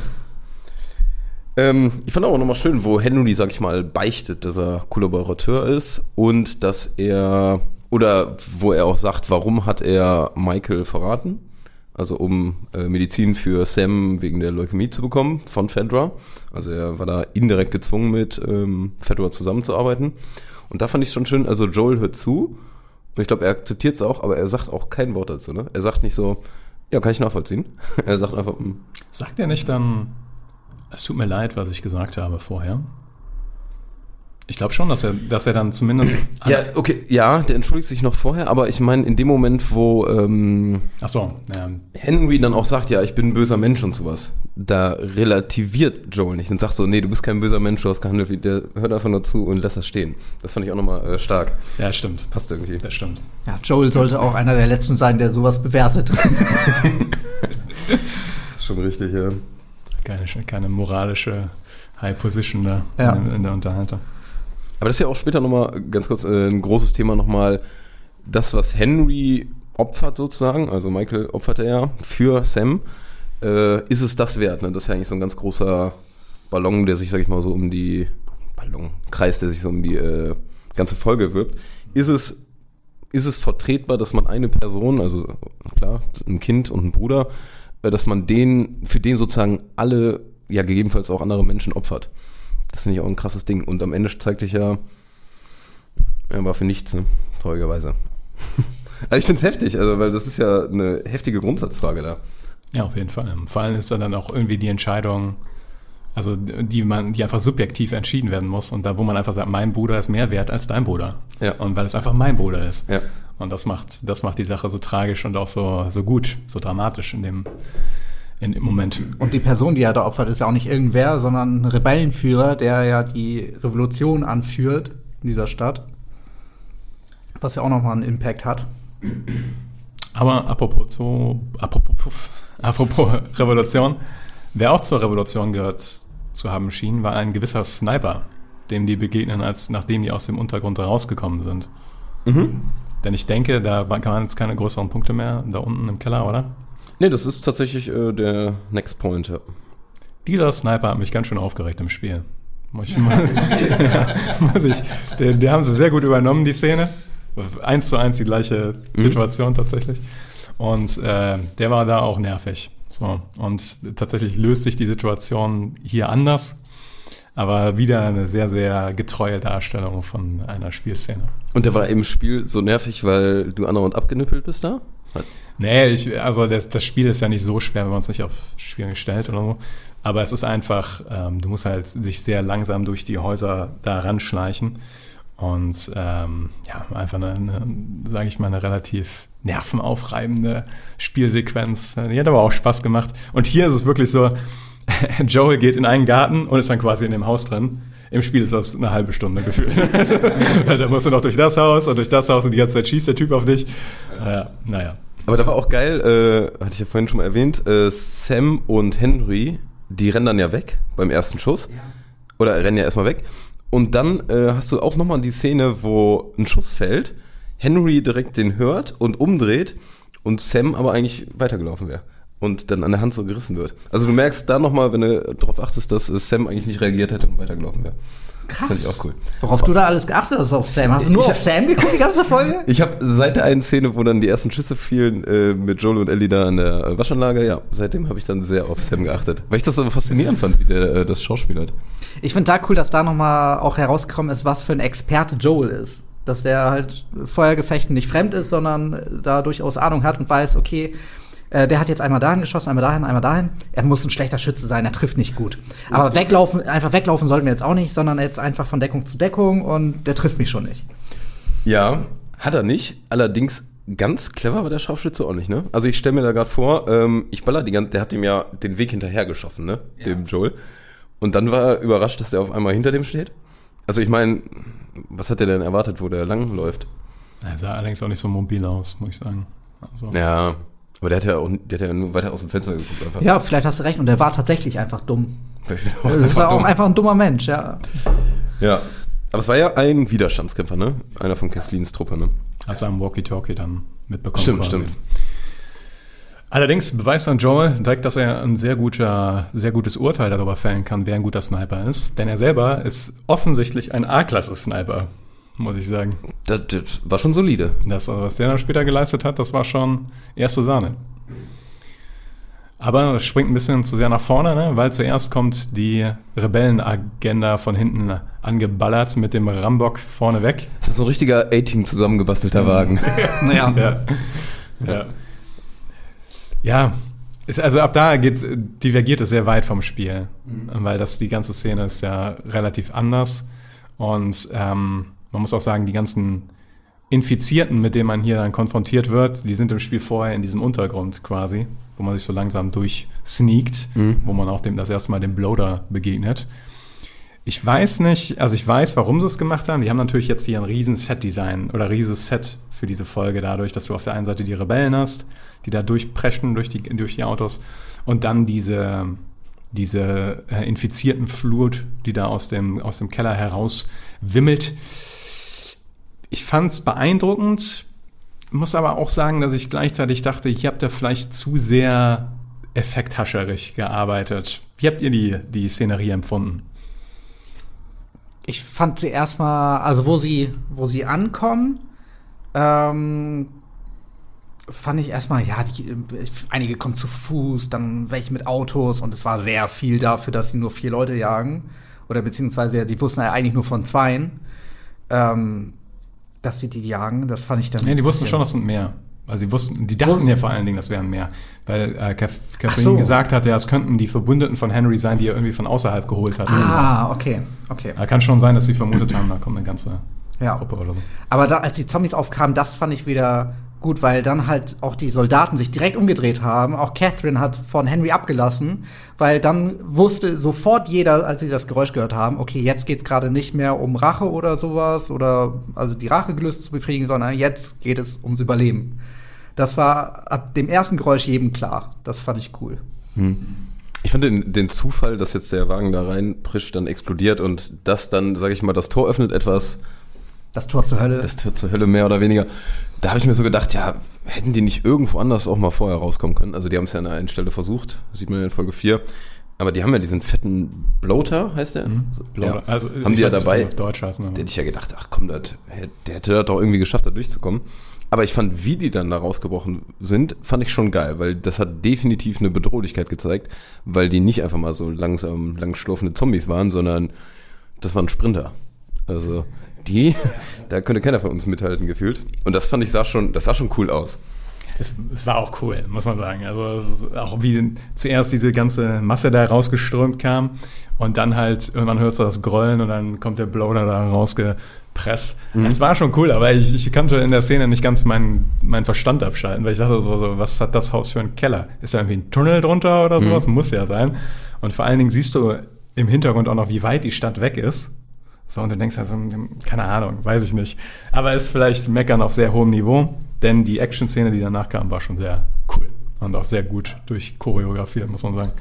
Ähm, ich fand auch nochmal schön, wo Henry, sag ich mal, beichtet, dass er Kollaborateur ist und dass er, oder wo er auch sagt, warum hat er Michael verraten? Also um äh, Medizin für Sam wegen der Leukämie zu bekommen von Fedra. Also er war da indirekt gezwungen, mit ähm, Fedra zusammenzuarbeiten. Und da fand ich schon schön, also Joel hört zu und ich glaube, er akzeptiert es auch, aber er sagt auch kein Wort dazu. Ne? Er sagt nicht so, ja, kann ich nachvollziehen. er sagt einfach, hm, Sagt er nicht dann, es tut mir leid, was ich gesagt habe vorher? Ich glaube schon, dass er, dass er dann zumindest. Ja, okay, ja, der entschuldigt sich noch vorher, aber ich meine, in dem Moment, wo ähm, Ach so, ja, Henry dann auch sagt, ja, ich bin ein böser Mensch und sowas, da relativiert Joel nicht und sagt so, nee, du bist kein böser Mensch, du hast gehandelt wie der, hört einfach nur zu und lässt das stehen. Das fand ich auch nochmal äh, stark. ja, stimmt. Passt irgendwie. Das stimmt. Ja, Joel sollte auch einer der Letzten sein, der sowas bewertet. Das ist schon richtig, ja. Keine, keine moralische High Position da Ja. in, in der Unterhaltung. Aber das ist ja auch später nochmal, ganz kurz, äh, ein großes Thema nochmal, das, was Henry opfert sozusagen, also Michael opfert er ja für Sam, äh, ist es das wert? Ne? Das ist ja eigentlich so ein ganz großer Ballon, der sich, sag ich mal, so um die, Ballonkreis, der sich so um die äh, ganze Folge wirbt. Ist es, ist es vertretbar, dass man eine Person, also klar, ein Kind und ein Bruder, äh, dass man den, für den sozusagen alle, ja gegebenenfalls auch andere Menschen opfert? Das finde ich auch ein krasses Ding. Und am Ende zeigt sich ja, er war für nichts, ne? Traurigerweise. also ich finde es heftig, also weil das ist ja eine heftige Grundsatzfrage da. Ja, auf jeden Fall. Vor allem ist dann auch irgendwie die Entscheidung, also die man, die einfach subjektiv entschieden werden muss und da, wo man einfach sagt, mein Bruder ist mehr wert als dein Bruder. Ja. Und weil es einfach mein Bruder ist. Ja. Und das macht, das macht die Sache so tragisch und auch so, so gut, so dramatisch in dem, in dem Moment. Und die Person, die er da opfert, ist ja auch nicht irgendwer, sondern ein Rebellenführer, der ja die Revolution anführt in dieser Stadt. Was ja auch nochmal einen Impact hat. Aber apropos, zu, apropos, apropos Revolution, wer auch zur Revolution gehört zu haben schien, war ein gewisser Sniper, dem die begegnen, als nachdem die aus dem Untergrund rausgekommen sind. Denn ich denke, da kann man jetzt keine größeren Punkte mehr da unten im Keller, oder? Nee, das ist tatsächlich äh, der Next Point, ja. Dieser Sniper hat mich ganz schön aufgeregt im Spiel. Muss ich, mal, ja, muss ich, den, den haben sie sehr gut übernommen, die Szene. Eins zu eins die gleiche Situation tatsächlich. Und äh, der war da auch nervig. So, und tatsächlich löst sich die Situation hier anders, aber wieder eine sehr, sehr getreue Darstellung von einer Spielszene. Und der war im Spiel so nervig, weil du andauernd abgenippelt bist da? Nee, ich, also das, das Spiel ist ja nicht so schwer, wenn man es nicht auf Spielen stellt oder so. Aber es ist einfach, ähm, du musst halt sich sehr langsam durch die Häuser da ranschleichen. Und ähm, ja, einfach eine, eine sage ich mal, eine relativ nervenaufreibende Spielsequenz. Die hat aber auch Spaß gemacht. Und hier ist es wirklich so, Joel geht in einen Garten und ist dann quasi in dem Haus drin. Im Spiel ist das eine halbe Stunde gefühlt. da musst du noch durch das Haus und durch das Haus und die ganze Zeit schießt der Typ auf dich. Naja, naja. Aber da war auch geil, äh, hatte ich ja vorhin schon mal erwähnt, äh, Sam und Henry, die rennen dann ja weg beim ersten Schuss. Oder rennen ja erstmal weg. Und dann äh, hast du auch nochmal die Szene, wo ein Schuss fällt, Henry direkt den hört und umdreht und Sam aber eigentlich weitergelaufen wäre. Und dann an der Hand so gerissen wird. Also du merkst da nochmal, wenn du darauf achtest, dass äh, Sam eigentlich nicht reagiert hätte und weitergelaufen wäre. Krass. Fand ich auch cool. Worauf du da alles geachtet hast auf Sam. Hast du nur Ich- auf Sam geguckt, die ganze Folge? Ich habe seit der einen Szene, wo dann die ersten Schüsse fielen, äh, mit Joel und Ellie da an der äh, Waschanlage, ja, seitdem habe ich dann sehr auf Sam geachtet. Weil ich das so faszinierend fand, wie der äh, das Schauspiel hat. Ich finde da cool, dass da nochmal auch herausgekommen ist, was für ein Experte Joel ist. Dass der halt Feuergefechten nicht fremd ist, sondern da durchaus Ahnung hat und weiß, okay, äh, der hat jetzt einmal dahin geschossen, einmal dahin, einmal dahin. Er muss ein schlechter Schütze sein, er trifft nicht gut. Aber weglaufen, einfach weglaufen sollten wir jetzt auch nicht, sondern jetzt einfach von Deckung zu Deckung und der trifft mich schon nicht. Ja, hat er nicht. Allerdings ganz clever war der Scharfschütze auch nicht, ne? Also ich stelle mir da gerade vor, ähm, ich baller die ganze, der hat ihm ja den Weg hinterher geschossen, ne? Dem Joel. Und dann war er überrascht, dass der auf einmal hinter dem steht. Also ich meine, was hat er denn erwartet, wo der langläuft? Er sah allerdings auch nicht so mobil aus, muss ich sagen. Also, Ja, aber der hat ja auch, der hat ja nur weiter aus dem Fenster geguckt einfach. Ja, vielleicht hast du recht. Und er war tatsächlich einfach dumm. Auch Das einfach war auch dumm. einfach ein dummer Mensch, ja. Ja. Aber es war ja ein Widerstandskämpfer, ne? Einer von Kesslins Truppe, ne? hast du am Walkie-Talkie dann mitbekommen. Stimmt, quasi. stimmt. Allerdings beweist dann Joel direkt, dass er ein sehr, guter, sehr gutes Urteil darüber fällen kann, wer ein guter Sniper ist. Denn er selber ist offensichtlich ein A-Klasse-Sniper, muss ich sagen. Das, das war schon solide. Das, was der dann später geleistet hat, das war schon erste Sahne. Aber es springt ein bisschen zu sehr nach vorne, ne? weil zuerst kommt die Rebellenagenda von hinten angeballert mit dem Rambock vorne weg. Das ist so ein richtiger A-Team zusammengebastelter Wagen. Naja. Ja. Ja. Ja. Ist, also ab da geht's, divergiert es sehr weit vom Spiel, weil das die ganze Szene ist ja relativ anders und ähm, man muss auch sagen, die ganzen Infizierten, mit denen man hier dann konfrontiert wird, die sind im Spiel vorher in diesem Untergrund quasi, wo man sich so langsam durchsneakt, wo man auch dem das erste Mal dem Bloater begegnet. Ich weiß nicht, also ich weiß, warum sie es gemacht haben. Die haben natürlich jetzt hier ein riesen Set-Design oder rieses Set für diese Folge dadurch, dass du auf der einen Seite die Rebellen hast, die da durchpreschen durch die, durch die Autos und dann diese, diese äh, infizierten Flut, die da aus dem, aus dem Keller heraus wimmelt. Ich fand es beeindruckend, muss aber auch sagen, dass ich gleichzeitig dachte, ich habt da vielleicht zu sehr effekthascherig gearbeitet. Wie habt ihr die, die Szenerie empfunden? Ich fand sie erstmal, also wo sie, wo sie ankommen, ähm, fand ich erstmal, ja, die, einige kommen zu Fuß, dann welche mit Autos und es war sehr viel dafür, dass sie nur vier Leute jagen. Oder beziehungsweise, die wussten ja eigentlich nur von zweien, ähm, dass die die jagen. Das fand ich dann. Nee, die wussten schon, das sind mehr. Also sie wussten, die dachten ja vor allen Dingen, das wären mehr. Weil äh, Catherine so. gesagt hat, ja, es könnten die Verbündeten von Henry sein, die er irgendwie von außerhalb geholt hat. Ah, okay, okay. Äh, Kann schon sein, dass sie vermutet haben, da kommt eine ganze Ja. Gruppe oder so. Aber da, als die Zombies aufkamen, das fand ich wieder gut, weil dann halt auch die Soldaten sich direkt umgedreht haben. Auch Catherine hat von Henry abgelassen, weil dann wusste sofort jeder, als sie das Geräusch gehört haben, okay, jetzt geht's gerade nicht mehr um Rache oder sowas oder also die Rachegelüste zu befriedigen, sondern jetzt geht es ums Überleben. Das war ab dem ersten Geräusch jedem klar. Das fand ich cool. Ich fand den, den Zufall, dass jetzt der Wagen da reinprischt, dann explodiert und das dann, sage ich mal, das Tor öffnet etwas, Das Tor zur Hölle. das Tor zur Hölle mehr oder weniger. Da habe ich mir so gedacht, ja, hätten die nicht irgendwo anders auch mal vorher rauskommen können? Also die haben es ja an einer Stelle versucht, sieht man ja in Folge 4. Aber die haben ja diesen fetten Bloater, heißt der? So, Bloater. Ja. Also, haben ich die ja dabei. auf Deutsch heißen. aber- Der hätte ich ja gedacht, ach komm, das, der hätte das doch irgendwie geschafft, da durchzukommen. Aber ich fand, wie die dann da rausgebrochen sind, fand ich schon geil, weil das hat definitiv eine Bedrohlichkeit gezeigt, weil die nicht einfach mal so langsam, langschlurfende Zombies waren, sondern das waren Sprinter. Also die, da könnte keiner von uns mithalten gefühlt. Und das fand ich sah schon, das sah schon cool aus. Es, es war auch cool, muss man sagen. Also auch wie zuerst diese ganze Masse da rausgeströmt kam und dann halt irgendwann hörst du das Grollen und dann kommt der Bloater da rausgepresst. Es war schon cool, aber ich, ich konnte in der Szene nicht ganz meinen meinen Verstand abschalten, weil ich dachte so, so, was hat das Haus für einen Keller? Ist da irgendwie ein Tunnel drunter oder sowas? Muss ja sein. Und vor allen Dingen siehst du im Hintergrund auch noch, wie weit die Stadt weg ist. So, und du denkst also, keine Ahnung, weiß ich nicht. Aber ist vielleicht Meckern auf sehr hohem Niveau, denn die Action-Szene, die danach kam, war schon sehr cool. Und auch sehr gut durchchoreografiert, muss man sagen.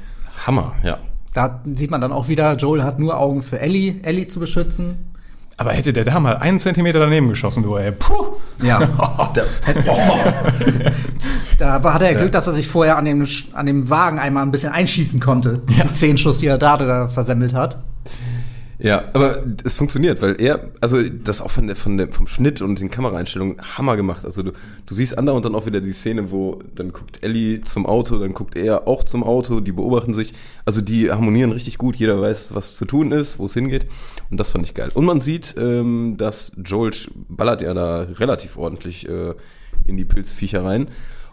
Hammer, ja. Da sieht man dann auch wieder, Joel hat nur Augen für Ellie, Ellie zu beschützen. Aber hätte der da mal einen Zentimeter daneben geschossen, du, ey, puh. Ja. Da war- hatte er Glück, dass er sich vorher an dem, an dem Wagen einmal ein bisschen einschießen konnte. Die zehn Schuss, die er da, da versemmelt hat. Ja, aber es funktioniert, weil er, also das auch von der, von der, vom Schnitt und den Kameraeinstellungen Hammer gemacht. Also du, du siehst andauernd dann auch wieder die Szene, wo dann guckt Ellie zum Auto, dann guckt er auch zum Auto, die beobachten sich. Also die harmonieren richtig gut, jeder weiß, was zu tun ist, wo es hingeht. Und das fand ich geil. Und man sieht, ähm, dass Joel ballert ja da relativ ordentlich äh, in die Pilzviecher rein.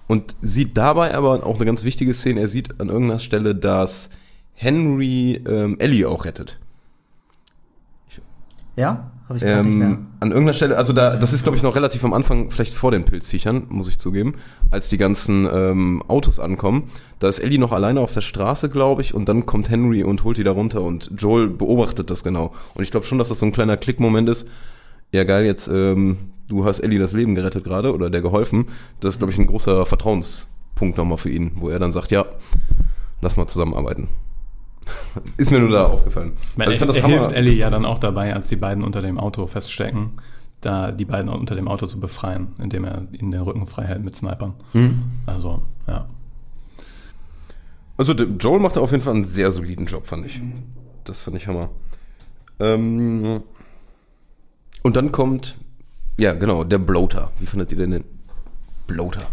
Und sieht dabei aber auch eine ganz wichtige Szene, er sieht an irgendeiner Stelle, dass Henry ähm, Ellie auch rettet. Ja? Habe ich gar nicht mehr. Ähm, an irgendeiner Stelle, also da, das ist glaube ich noch relativ am Anfang, vielleicht vor den Pilzviechern, muss ich zugeben, als die ganzen ähm, Autos ankommen. Da ist Ellie noch alleine auf der Straße, glaube ich, und dann kommt Henry und holt die da runter und Joel beobachtet das genau. Und ich glaube schon, dass das so ein kleiner Klickmoment ist. Ja geil, jetzt ähm, du hast Ellie das Leben gerettet gerade oder der geholfen. Das ist glaube ich ein großer Vertrauenspunkt nochmal für ihn, wo er dann sagt, ja, lass mal zusammenarbeiten. ist mir nur da aufgefallen. Also ich fand das er hilft Ellie ja dann auch dabei, als die beiden unter dem Auto feststecken, da die beiden unter dem Auto zu befreien, indem er ihnen den Rücken frei hält mit Snipern. Also, ja. Also Joel macht auf jeden Fall einen sehr soliden Job, fand ich. Das fand ich Hammer. Ähm, und dann kommt, ja genau, der Bloater. Wie fandet ihr denn den Bloater?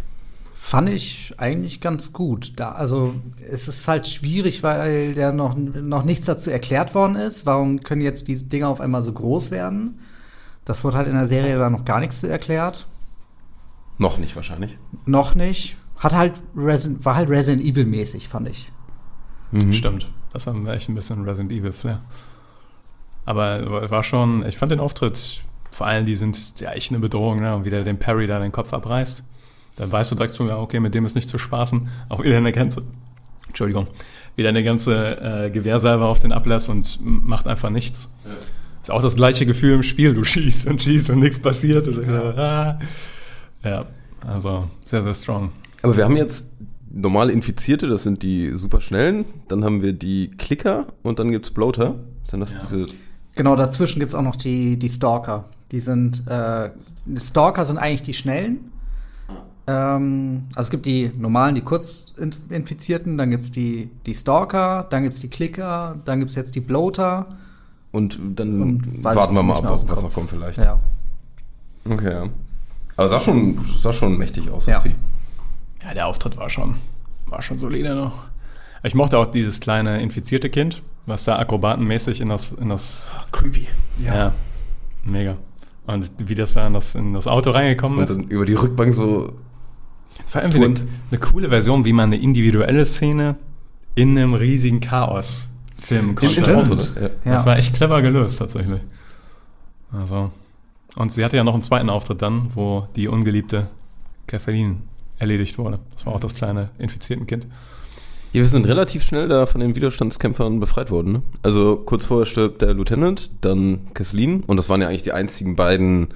Fand ich eigentlich ganz gut. Da, also es ist halt schwierig, weil der noch, noch nichts dazu erklärt worden ist. Warum können jetzt diese Dinger auf einmal so groß werden? Das wurde halt in der Serie da noch gar nichts zu erklärt. Noch nicht wahrscheinlich. Noch nicht. Hat halt Resident, war halt Resident Evil mäßig, fand ich. Stimmt. Das haben wir echt ein bisschen Resident Evil Flair. Aber war schon, ich fand den Auftritt, vor allem die sind ja echt eine Bedrohung, ne? Und wie der den Parry da den Kopf abreißt. Dann weißt du direkt so, ja, okay, mit dem ist nicht zu spaßen. Auch wieder eine ganze, Entschuldigung, wieder eine ganze äh, Gewehrsalve auf den ablässt und macht einfach nichts. Ist auch das gleiche Gefühl im Spiel. Du schießt und schießt und nichts passiert. Und, ja. ja, also sehr, sehr strong. Aber wir haben jetzt normale Infizierte, das sind die superschnellen. Dann haben wir die Klicker und dann gibt's Bloater. Sind das diese Genau, dazwischen gibt's auch noch die, die Stalker. Die sind, äh, die Stalker sind eigentlich die Schnellen. Ähm, also es gibt die normalen, die Kurzinfizierten, dann gibt's die, die Stalker, dann gibt's die Klicker, dann gibt's jetzt die Bloater. und dann Und warten wir mal ab, was, noch kommt vielleicht. Ja. Okay, ja. Aber sah schon, sah schon mächtig aus, Ja. das Vieh. Ja, der Auftritt war schon, war schon solide noch. Ich mochte auch dieses kleine infizierte Kind, was da akrobatenmäßig in das, in das, Creepy. ja, mega. Und wie das da in das, in das Auto reingekommen Und ist. dann über die Rückbank so. Das war irgendwie eine, eine coole Version, wie man eine individuelle Szene in einem riesigen Chaos filmen konnte. ne? Ja. Das war echt clever gelöst, tatsächlich. Also. Und sie hatte ja noch einen zweiten Auftritt dann, wo die ungeliebte Kathleen erledigt wurde. Das war auch das kleine infizierten Kind. Ja, wir sind relativ schnell da von den Widerstandskämpfern befreit worden. Ne? Also kurz vorher stirbt der Lieutenant, dann Kesselin. Und das waren ja eigentlich die einzigen beiden,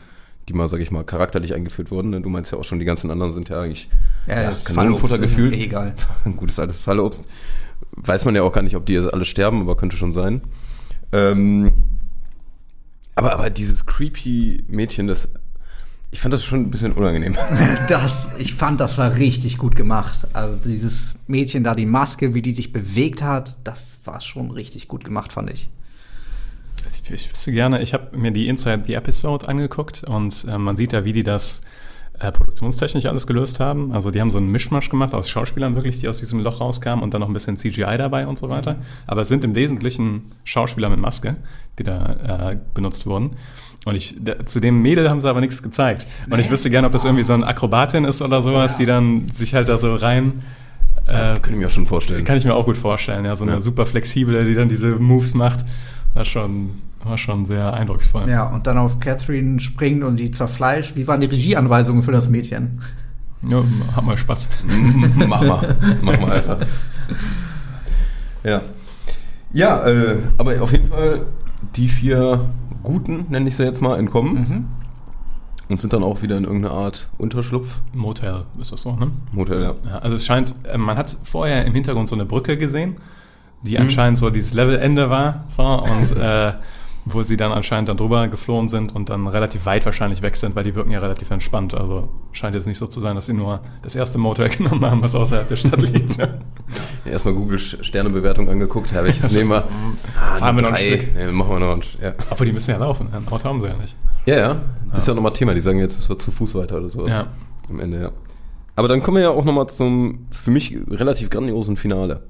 die mal, sag ich mal, charakterlich eingeführt wurden. Ne? Du meinst ja auch schon, die ganzen anderen sind ja eigentlich Ja, ja, das Kanonenfutter ist gefühlt. eh egal. Ein gutes altes Fallobst. Weiß man ja auch gar nicht, ob die jetzt alle sterben, aber könnte schon sein. Ähm, aber, aber dieses creepy Mädchen, das, ich fand das schon ein bisschen unangenehm. Das, ich fand, das war richtig gut gemacht. Also dieses Mädchen da, die Maske, wie die sich bewegt hat, das war schon richtig gut gemacht, fand ich. Ich, ich wüsste gerne, ich habe mir die Inside the Episode angeguckt und äh, man sieht da, wie die das äh, produktionstechnisch alles gelöst haben. Also die haben so einen Mischmasch gemacht aus Schauspielern wirklich, die aus diesem Loch rauskamen und dann noch ein bisschen CGI dabei und so weiter. Aber es sind im Wesentlichen Schauspieler mit Maske, die da äh, benutzt wurden. Und ich, da, zu dem Mädel haben sie aber nichts gezeigt. Und ich wüsste gerne, ob das irgendwie so eine Akrobatin ist oder sowas, die dann sich halt da so rein äh, Könnte ich mir auch schon vorstellen. kann ich mir auch gut vorstellen, ja, so eine Ja. super flexible, die dann diese Moves macht. War schon, war schon sehr eindrucksvoll. Ja, und dann auf Catherine springt und die zerfleischt. Wie waren die Regieanweisungen für das Mädchen? Ja, hat mal Spaß. mach mal, mach mal einfach. Ja. Ja, äh, aber auf jeden Fall die vier Guten, nenne ich sie jetzt mal, entkommen. Und sind dann auch wieder in irgendeine Art Unterschlupf. Motel ist das so, ne? Motel, ja. Ja, also es scheint, äh, man hat vorher im Hintergrund so eine Brücke gesehen, die anscheinend so dieses Levelende war, so, und äh, wo sie dann anscheinend dann drüber geflohen sind und dann relativ weit wahrscheinlich weg sind, weil die wirken ja relativ entspannt. Also scheint jetzt nicht so zu sein, dass sie nur das erste Motel genommen haben, was außerhalb der Stadt liegt. Ja, Erstmal Google Sternebewertung angeguckt, habe ich das nehmen wir. Ah, Fahren wir noch ein. Stück. Nee, machen wir noch ein Stück. Ja. Obwohl, die müssen ja laufen. Ein Auto haben sie ja nicht. ja, ja. Das ist ja nochmal Thema. Die sagen jetzt, müssen wir zu Fuß weiter oder sowas. Ja. Am Ende, ja. Aber dann kommen wir ja auch nochmal zum für mich relativ grandiosen Finale.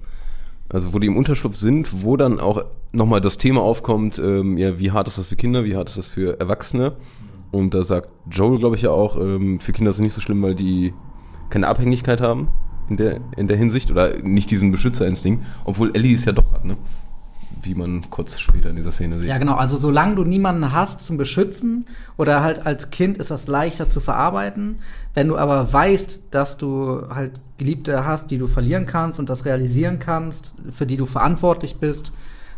Also wo die im Unterschlupf sind, wo dann auch nochmal das Thema aufkommt, ähm, ja, wie hart ist das für Kinder, wie hart ist das für Erwachsene? Und da sagt Joel, glaube ich, ja auch, ähm, für Kinder ist es nicht so schlimm, weil die keine Abhängigkeit haben in der, in der Hinsicht oder nicht diesen Beschützerinstinkt, obwohl Ellie es ja doch hat, ne? Wie man kurz später in dieser Szene sieht. Ja, genau. Also solange du niemanden hast zum Beschützen oder halt als Kind ist das leichter zu verarbeiten. Wenn du aber weißt, dass du halt Geliebte hast, die du verlieren kannst und das realisieren kannst, für die du verantwortlich bist,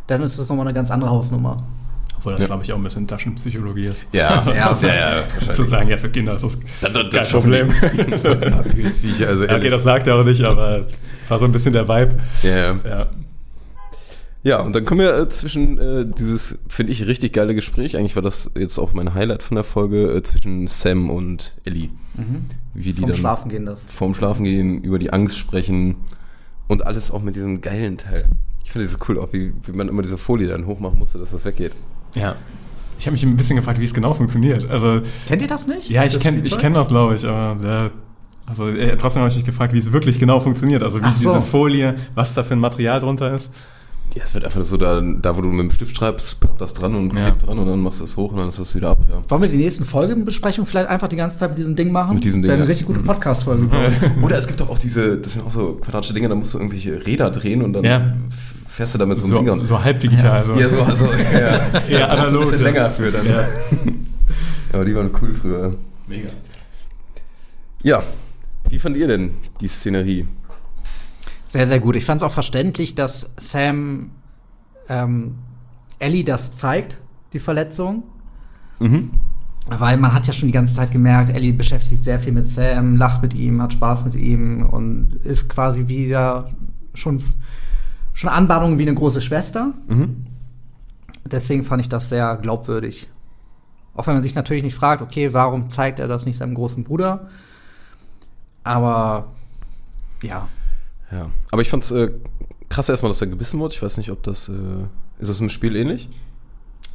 dann ist das nochmal eine ganz andere Hausnummer. Obwohl das, Ja. glaube ich, auch ein bisschen Taschenpsychologie ist. Ja, also, ja, also, ja, ja. Zu sagen, ja, für Kinder ist das Das- das- kein. Problem. Papilsviecher, also Ja, okay, das sagt er auch nicht, aber war so ein bisschen der Vibe. ja, ja. Ja. Ja, und dann kommen wir äh, zwischen äh, dieses, finde ich, richtig geile Gespräch. Eigentlich war das jetzt auch mein Highlight von der Folge äh, zwischen Sam und Ellie. Wie die Vom dann Schlafen gehen das. vorm Schlafen gehen, über die Angst sprechen und alles auch mit diesem geilen Teil. Ich finde das cool, auch wie, wie man immer diese Folie dann hochmachen musste, dass das weggeht. ja. Ich habe mich ein bisschen gefragt, wie es genau funktioniert. Also, Kennt ihr das nicht? ja, ich kenne kenn das, glaube ich, aber äh, also, äh, trotzdem habe ich mich gefragt, wie es wirklich genau funktioniert. Also, wie so. diese Folie, was da für ein Material drunter ist. Ja, es wird einfach so, da, da wo du mit dem Stift schreibst, pappt das dran und Ja. klebt dran und dann machst du es hoch und dann ist das wieder ab. Ja. Wollen wir die nächsten Folgenbesprechungen vielleicht einfach die ganze Zeit mit diesem Ding machen? Mit diesem Ding, Wäre eine ja. richtig gute Podcast-Folge. glaub ich. Oder es gibt doch auch diese, das sind auch so quadratische Dinge, da musst du irgendwelche Räder drehen und dann Ja. fährst du damit so ein So, Ding so, halb digital. So. Ja, so, also, ja. Eher Da du ein analog, bisschen ja. länger für dann. Ja. Aber die waren cool früher. Mega. Ja, wie fand ihr denn die Szenerie? Sehr, sehr gut. Ich fand es auch verständlich, dass Sam ähm, Ellie das zeigt, die Verletzung. Weil man hat ja schon die ganze Zeit gemerkt, Ellie beschäftigt sich sehr viel mit Sam, lacht mit ihm, hat Spaß mit ihm und ist quasi wieder schon, schon Anbahnung wie eine große Schwester. Deswegen fand ich das sehr glaubwürdig. Auch wenn man sich natürlich nicht fragt, okay, warum zeigt er das nicht seinem großen Bruder? Aber ja, Ja, aber ich fand's äh, krass erstmal, dass er gebissen wurde. Ich weiß nicht, ob das, äh, ist das im Spiel ähnlich?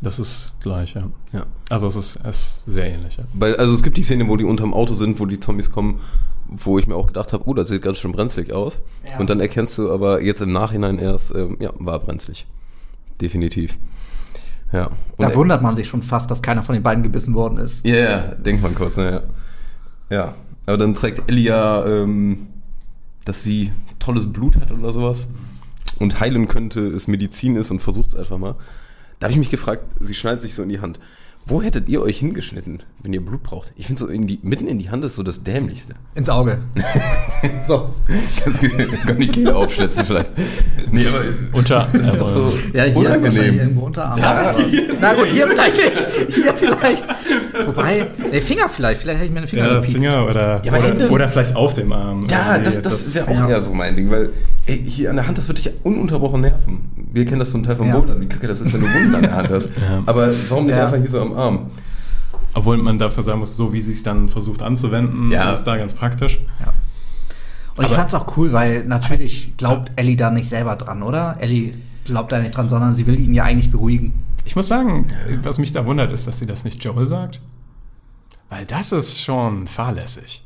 Das ist gleich, ja. Ja. Also, es ist, es ist sehr ähnlich, ja. Weil, also es gibt die Szene, wo die unterm Auto sind, wo die Zombies kommen, wo ich mir auch gedacht habe, oh, das sieht ganz schön brenzlig aus. Ja. Und dann erkennst du aber jetzt im Nachhinein erst, ähm, ja, war brenzlig. Definitiv. Ja. da Und- wundert man sich schon fast, dass keiner von den beiden gebissen worden ist. Ja, ja, denkt man kurz, ne, ja. Ja, aber dann zeigt Ellie ja, ähm, dass sie tolles Blut hat oder sowas und heilen könnte, es Medizin ist und versucht es einfach mal. Da habe ich mich gefragt, sie schneidet sich so in die Hand. Wo hättet ihr euch hingeschnitten, wenn ihr Blut braucht? Ich finde so in die, mitten in die Hand ist so das Dämlichste. Ins Auge. so. Du kann die Kehle aufschlitzen vielleicht. Nee, aber Unter, das ist doch so Ja, hier unangenehm. irgendwo Unterarm. Ja. Na gut, hier vielleicht nicht. Hier vielleicht. Wobei, der Finger vielleicht. Vielleicht hätte ich mir den Finger ja, gepiekst. Finger oder, Ja, Hände- oder, oder vielleicht auf dem Arm. Ja, Irgendwie. das, das wäre auch ja. eher so mein Ding, weil ey, hier an der Hand, das wird dich ja ununterbrochen nerven. Wir kennen das zum Teil vom Ja. Bouldern, wie kacke das ist, wenn du Wunden an der Hand hast. Aber warum nicht Ja. einfach hier so am Arm? Obwohl man dafür sagen muss, so wie sie es dann versucht anzuwenden, Ja. ist da ganz praktisch. Und ich Aber- fand's auch cool, weil natürlich glaubt Ellie da nicht selber dran, oder? Ellie glaubt da nicht dran, sondern sie will ihn ja eigentlich beruhigen. Ich muss sagen, was mich da wundert, ist, dass sie das nicht Joel sagt. Weil das ist schon fahrlässig.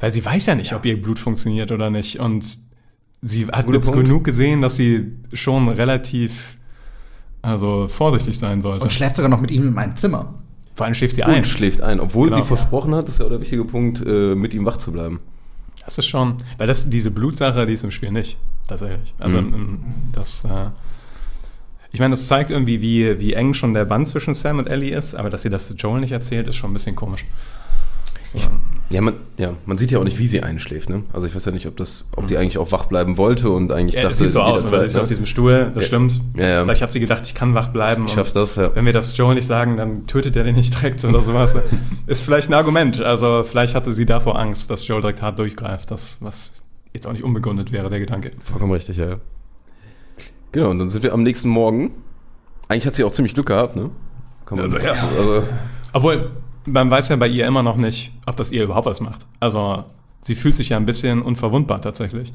Weil sie weiß ja nicht, ob ihr Blut funktioniert oder nicht. Und sie hat jetzt Punkt. genug gesehen, dass sie schon relativ also vorsichtig sein sollte. Und schläft sogar noch mit ihm in meinem Zimmer. Vor allem schläft sie Und ein. schläft ein, obwohl Genau. sie versprochen hat, das ist ja auch der wichtige Punkt, äh, mit ihm wach zu bleiben. Das ist schon, weil das diese Blutsache, die ist im Spiel nicht, tatsächlich. Also Mhm. ähm, das, äh, ich meine, das zeigt irgendwie, wie, wie eng schon der Band zwischen Sam und Ellie ist, aber dass sie das Joel nicht erzählt, ist schon ein bisschen komisch. So, Ja, man, ja, man sieht ja auch nicht, wie sie einschläft, ne? Also ich weiß ja nicht, ob das, ob die eigentlich auch wach bleiben wollte und eigentlich ja, dachte, sieht so aus, jederzeit, aber sie ist ne? auf diesem Stuhl, das Ja. stimmt. Ja, ja. Vielleicht hat sie gedacht, ich kann wach bleiben. ich schaff das, ja. Wenn wir das Joel nicht sagen, dann tötet er den nicht direkt oder sowas. ist vielleicht ein Argument. Also vielleicht hatte sie davor Angst, dass Joel direkt hart durchgreift, das, was jetzt auch nicht unbegründet wäre, der Gedanke. Vollkommen richtig, ja. ja. Genau, und dann sind wir am nächsten Morgen. Eigentlich hat sie auch ziemlich Glück gehabt, ne? Kann man, ja. Also, Obwohl, man weiß ja bei ihr immer noch nicht, ob das ihr überhaupt was macht. Also, sie fühlt sich ja ein bisschen unverwundbar tatsächlich.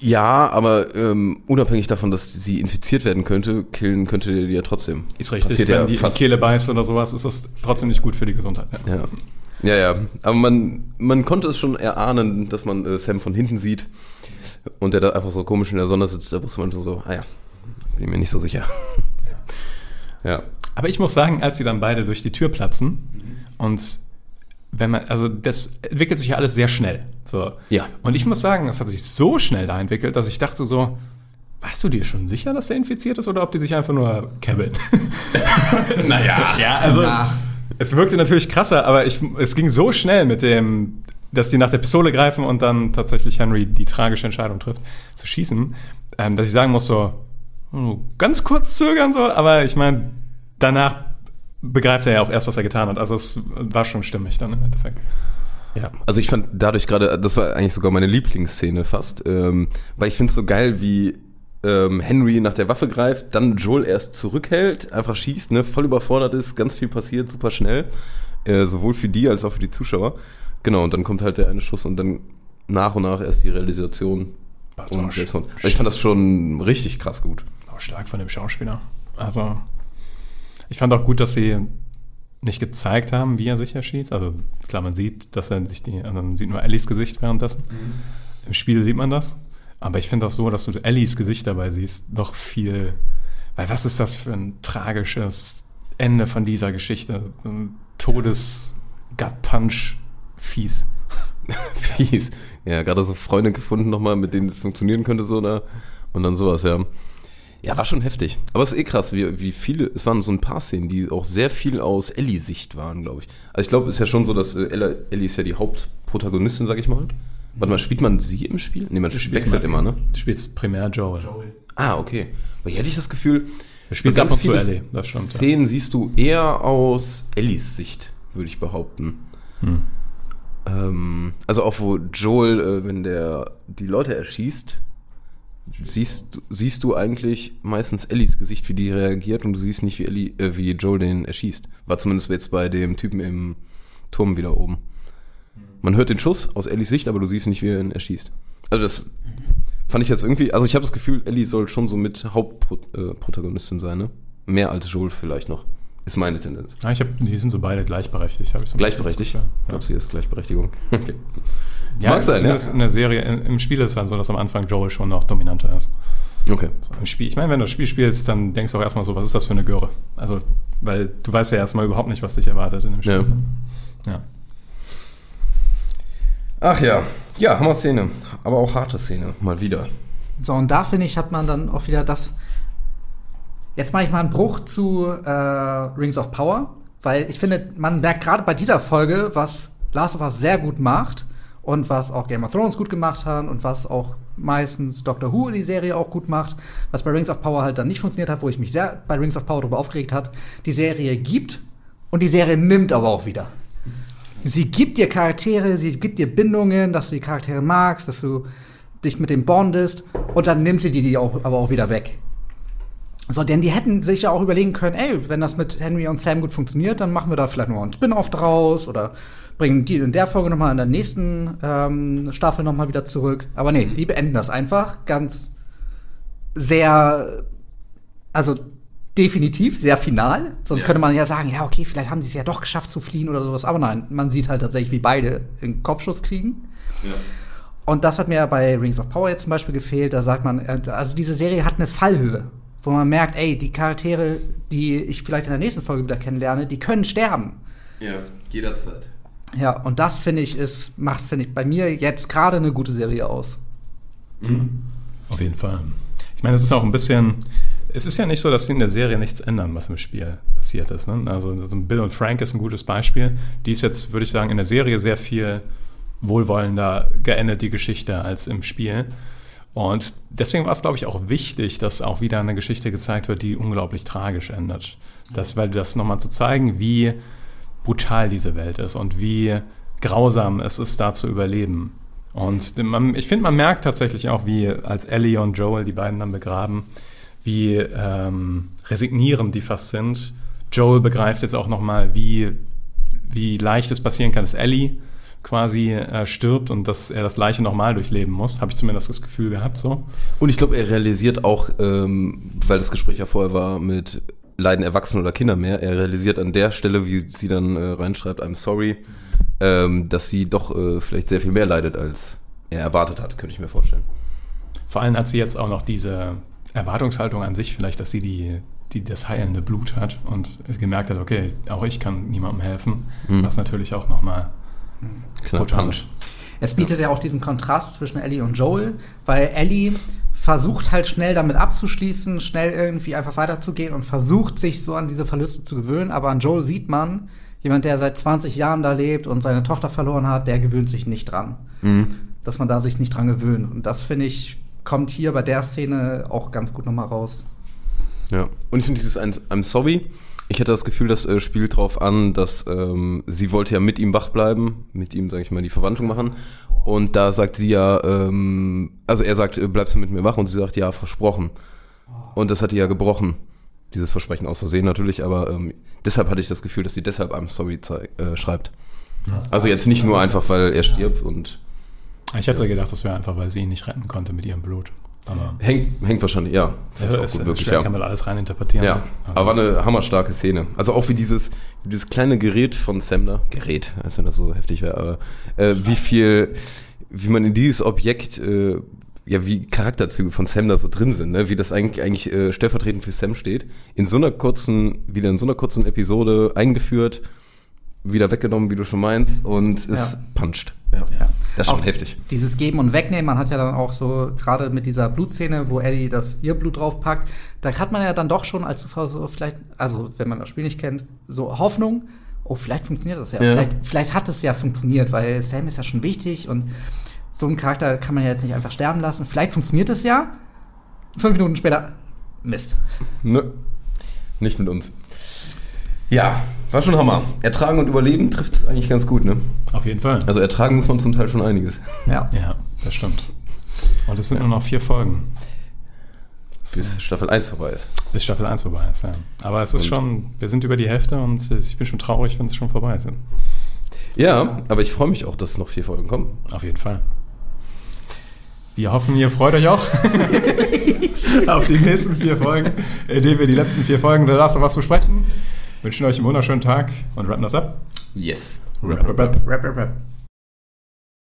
ja, aber ähm, unabhängig davon, dass sie infiziert werden könnte, killen könnte die ja trotzdem. Ist richtig. Passiert Wenn ja die fast. Kehle beißt oder sowas, ist das trotzdem nicht gut für die Gesundheit. Ja. Ja. Ja, ja. Aber man, man konnte es schon erahnen, dass man äh, Sam von hinten sieht und der da einfach so komisch in der Sonne sitzt. Da wusste man schon so, ah ja, bin ich mir nicht so sicher. Ja. Aber ich muss sagen, als sie dann beide durch die Tür platzen und wenn man, also das entwickelt sich ja alles sehr schnell. So. Ja. Und ich muss sagen, es hat sich so schnell da entwickelt, dass ich dachte so, warst du dir schon sicher, dass er infiziert ist oder ob die sich einfach nur kebbeln? naja. Ja, also Na. es wirkte natürlich krasser, aber ich, es ging so schnell mit dem, dass die nach der Pistole greifen und dann tatsächlich Henry die tragische Entscheidung trifft, zu schießen, ähm, dass ich sagen muss so, oh, ganz kurz zögern so, aber ich meine, danach begreift er ja auch erst, was er getan hat. Also es war schon stimmig dann im Endeffekt. Ja, also ich fand dadurch gerade, das war eigentlich sogar meine Lieblingsszene fast, ähm, weil ich finde es so geil, wie ähm, Henry nach der Waffe greift, dann Joel erst zurückhält, einfach schießt, ne, voll überfordert ist, ganz viel passiert, super schnell, äh, sowohl für die als auch für die Zuschauer. Genau, und dann kommt halt der eine Schuss und dann nach und nach erst die Realisation. Und. Also ich fand das schon richtig krass gut. Auch stark von dem Schauspieler. Also ich fand auch gut, dass sie nicht gezeigt haben, wie er sich erschießt. Also klar, man sieht, dass er sich die, man sieht nur Ellies Gesicht währenddessen. Im Spiel sieht man das. Aber ich finde das so, dass du Ellies Gesicht dabei siehst, noch viel. Weil was ist das für ein tragisches Ende von dieser Geschichte? So ein Todes-Gut-Punch fies. Fies. Ja, gerade so Freunde gefunden nochmal, mit denen es funktionieren könnte, so, da. Und dann sowas, ja. Ja, war schon heftig. Aber es ist eh krass, wie, wie viele, es waren so ein paar Szenen, die auch sehr viel aus Ellie-Sicht waren, glaube ich. Also ich glaube, es ist ja schon so, dass äh, Ella, Ellie ist ja die Hauptprotagonistin, sag ich mal. Warte mal, spielt man sie im Spiel? Nee, man wechselt immer, ne? Du spielst primär Joel. Ah, okay. Weil hier hätte ich das Gefühl, Du spielst zu viele Ellie, das stimmt. Ja. Szenen siehst du eher aus Ellies Sicht, würde ich behaupten. Hm. Ähm, also auch wo Joel, äh, wenn der die Leute erschießt, siehst, du- siehst du eigentlich meistens Ellies Gesicht, wie die reagiert und du siehst nicht, wie, Ellie, äh, wie Joel den erschießt. War zumindest jetzt bei dem Typen im Turm wieder oben. Man hört den Schuss aus Ellies Sicht, aber du siehst nicht, wie er ihn erschießt. Also das fand ich jetzt irgendwie, also ich habe das Gefühl, Ellie soll schon so mit Hauptprotagonistin sein, ne? Mehr als Joel vielleicht noch. Ist meine Tendenz. Ja, ich hab, die sind so beide gleichberechtigt, habe ich so Gleichberechtigt? Ich glaube, sie ist Gleichberechtigung. Okay. Ja, Mag sein, ja. In der Serie, in, im Spiel ist es halt so, dass am Anfang Joel schon noch dominanter ist. Okay. So, Im Spiel, ich meine, wenn du das Spiel spielst, dann denkst du auch erstmal so, was ist das für eine Göre? Also, weil du weißt ja erstmal überhaupt nicht, was dich erwartet in dem Spiel. Ja. Ach ja. Ja, Hammer-Szene. Aber auch harte Szene. Mal wieder. So, und da finde ich, hat man dann auch wieder das. Jetzt mache ich mal einen Bruch zu äh, Rings of Power, weil ich finde, man merkt gerade bei dieser Folge, was Last of Us sehr gut macht und was auch Game of Thrones gut gemacht hat und was auch meistens Doctor Who die Serie auch gut macht, was bei Rings of Power halt dann nicht funktioniert hat, wo ich mich sehr bei Rings of Power darüber aufgeregt hat. Die Serie gibt und die Serie nimmt aber auch wieder. Sie gibt dir Charaktere, sie gibt dir Bindungen, dass du die Charaktere magst, dass du dich mit dem bondest und dann nimmt sie die, die auch, aber auch wieder weg. So, denn die hätten sich ja auch überlegen können, ey, wenn das mit Henry und Sam gut funktioniert, dann machen wir da vielleicht noch einen Spin-off draus oder bringen die in der Folge noch mal in der nächsten ähm, Staffel noch mal wieder zurück. Aber nee, die beenden das einfach ganz sehr, also definitiv sehr final. Sonst könnte man ja sagen, ja, okay, vielleicht haben sie es ja doch geschafft zu fliehen oder sowas. Aber nein, man sieht halt tatsächlich, wie beide einen Kopfschuss kriegen. Und das hat mir bei Rings of Power jetzt zum Beispiel gefehlt. Da sagt man, äh, also diese Serie hat eine Fallhöhe, wo man merkt, ey, die Charaktere, die ich vielleicht in der nächsten Folge wieder kennenlerne, die können sterben. Ja, jederzeit. Ja, und das finde ich, ist, macht, finde ich, bei mir jetzt gerade eine gute Serie aus. Auf jeden Fall. Ich meine, es ist auch ein bisschen. Es ist ja nicht so, dass sie in der Serie nichts ändern, was im Spiel passiert ist. Ne? Also, also Bill und Frank ist ein gutes Beispiel. Die ist jetzt, würde ich sagen, in der Serie sehr viel wohlwollender geendet, die Geschichte, als im Spiel. Und deswegen war es, glaube ich, auch wichtig, dass auch wieder eine Geschichte gezeigt wird, die unglaublich tragisch endet. Das, weil das nochmal zu zeigen, wie brutal diese Welt ist und wie grausam es ist, da zu überleben. Und man, ich finde, man merkt tatsächlich auch, wie als Ellie und Joel die beiden dann begraben, wie ähm, resignierend die fast sind. Joel begreift jetzt auch nochmal, wie, wie leicht es passieren kann, dass Ellie quasi äh, stirbt und dass er das Gleiche nochmal durchleben muss. Habe ich zumindest das Gefühl gehabt so. Und ich glaube, er realisiert auch, ähm, weil das Gespräch ja vorher war mit leiden Erwachsene oder Kinder mehr, er realisiert an der Stelle, wie sie dann äh, reinschreibt, I'm sorry, ähm, dass sie doch äh, vielleicht sehr viel mehr leidet, als er erwartet hat, könnte ich mir vorstellen. Vor allem hat sie jetzt auch noch diese Erwartungshaltung an sich, vielleicht, dass sie die, die das heilende Blut hat und gemerkt hat, okay, auch ich kann niemandem helfen, was natürlich auch nochmal Klar, Punch. Es bietet ja. auch diesen Kontrast zwischen Ellie und Joel, weil Ellie versucht halt schnell damit abzuschließen, schnell irgendwie einfach weiterzugehen und versucht sich so an diese Verluste zu gewöhnen. Aber an Joel sieht man, jemand, der seit 20 Jahren da lebt und seine Tochter verloren hat, der gewöhnt sich nicht dran. Dass man da sich nicht dran gewöhnt. Und das finde ich, kommt hier bei der Szene auch ganz gut nochmal raus. Ja, und ich finde dieses I'm sorry, ich hatte das Gefühl, das äh, spielt drauf an, dass ähm, sie wollte ja mit ihm wach bleiben, mit ihm, sage ich mal, die Verwandlung machen. Und da sagt sie ja, ähm, also er sagt, äh, bleibst du mit mir wach? Und sie sagt, ja, versprochen. Und das hat die ja gebrochen. Dieses Versprechen aus Versehen natürlich, aber ähm, deshalb hatte ich das Gefühl, dass sie deshalb I'm sorry äh, schreibt. Also jetzt nicht nur einfach, weil er stirbt und Ich hätte gedacht, das wäre einfach, weil sie ihn nicht retten konnte mit ihrem Blut. Aber hängt, hängt wahrscheinlich, ja. ja, ist, gut möglich, schwer ja. kann man alles reininterpretieren. Ja, aber war eine hammerstarke Szene. Also auch wie dieses, dieses kleine Gerät von Sam da, Gerät, als wenn das so heftig wäre, aber äh, wie viel, wie man in dieses Objekt, äh, ja, wie Charakterzüge von Sam da so drin sind, ne? wie das eigentlich, eigentlich äh, stellvertretend für Sam steht, in so einer kurzen, wieder in so einer kurzen Episode eingeführt, wieder weggenommen, wie du schon meinst, und es Ja. puncht. Ja. Ja. Das ist schon Auch heftig. Dieses Geben und Wegnehmen, man hat ja dann auch so, gerade mit dieser Blutszene, wo Ellie das ihr Blut draufpackt, da hat man ja dann doch schon als Zuschauer so vielleicht, also wenn man das Spiel nicht kennt, so Hoffnung, oh, vielleicht funktioniert das ja. Ja. Vielleicht, vielleicht hat es ja funktioniert, weil Sam ist ja schon wichtig und so einen Charakter kann man ja jetzt nicht einfach sterben lassen. Vielleicht funktioniert es ja. Fünf Minuten später, Mist. Ne, nicht mit uns. Ja, war schon Hammer. Ertragen und Überleben trifft es eigentlich ganz gut, ne? Auf jeden Fall. Also ertragen muss man zum Teil schon einiges. Ja. ja, das stimmt. Und es sind nur noch vier Folgen, Bis Staffel 1 vorbei ist. bis Staffel 1 vorbei ist. Ja. Aber es ist Und- schon, wir sind über die Hälfte und ich bin schon traurig, wenn es schon vorbei ist. Ja, aber ich freue mich auch, dass noch vier Folgen kommen. Auf jeden Fall. Wir hoffen, ihr freut euch auch auf die nächsten vier Folgen, in denen wir die letzten vier Folgen The Last of Us besprechen. Wünschen euch einen wunderschönen Tag und rappen das ab. Yes. Rap, rap, rap. Rap, rap, rap.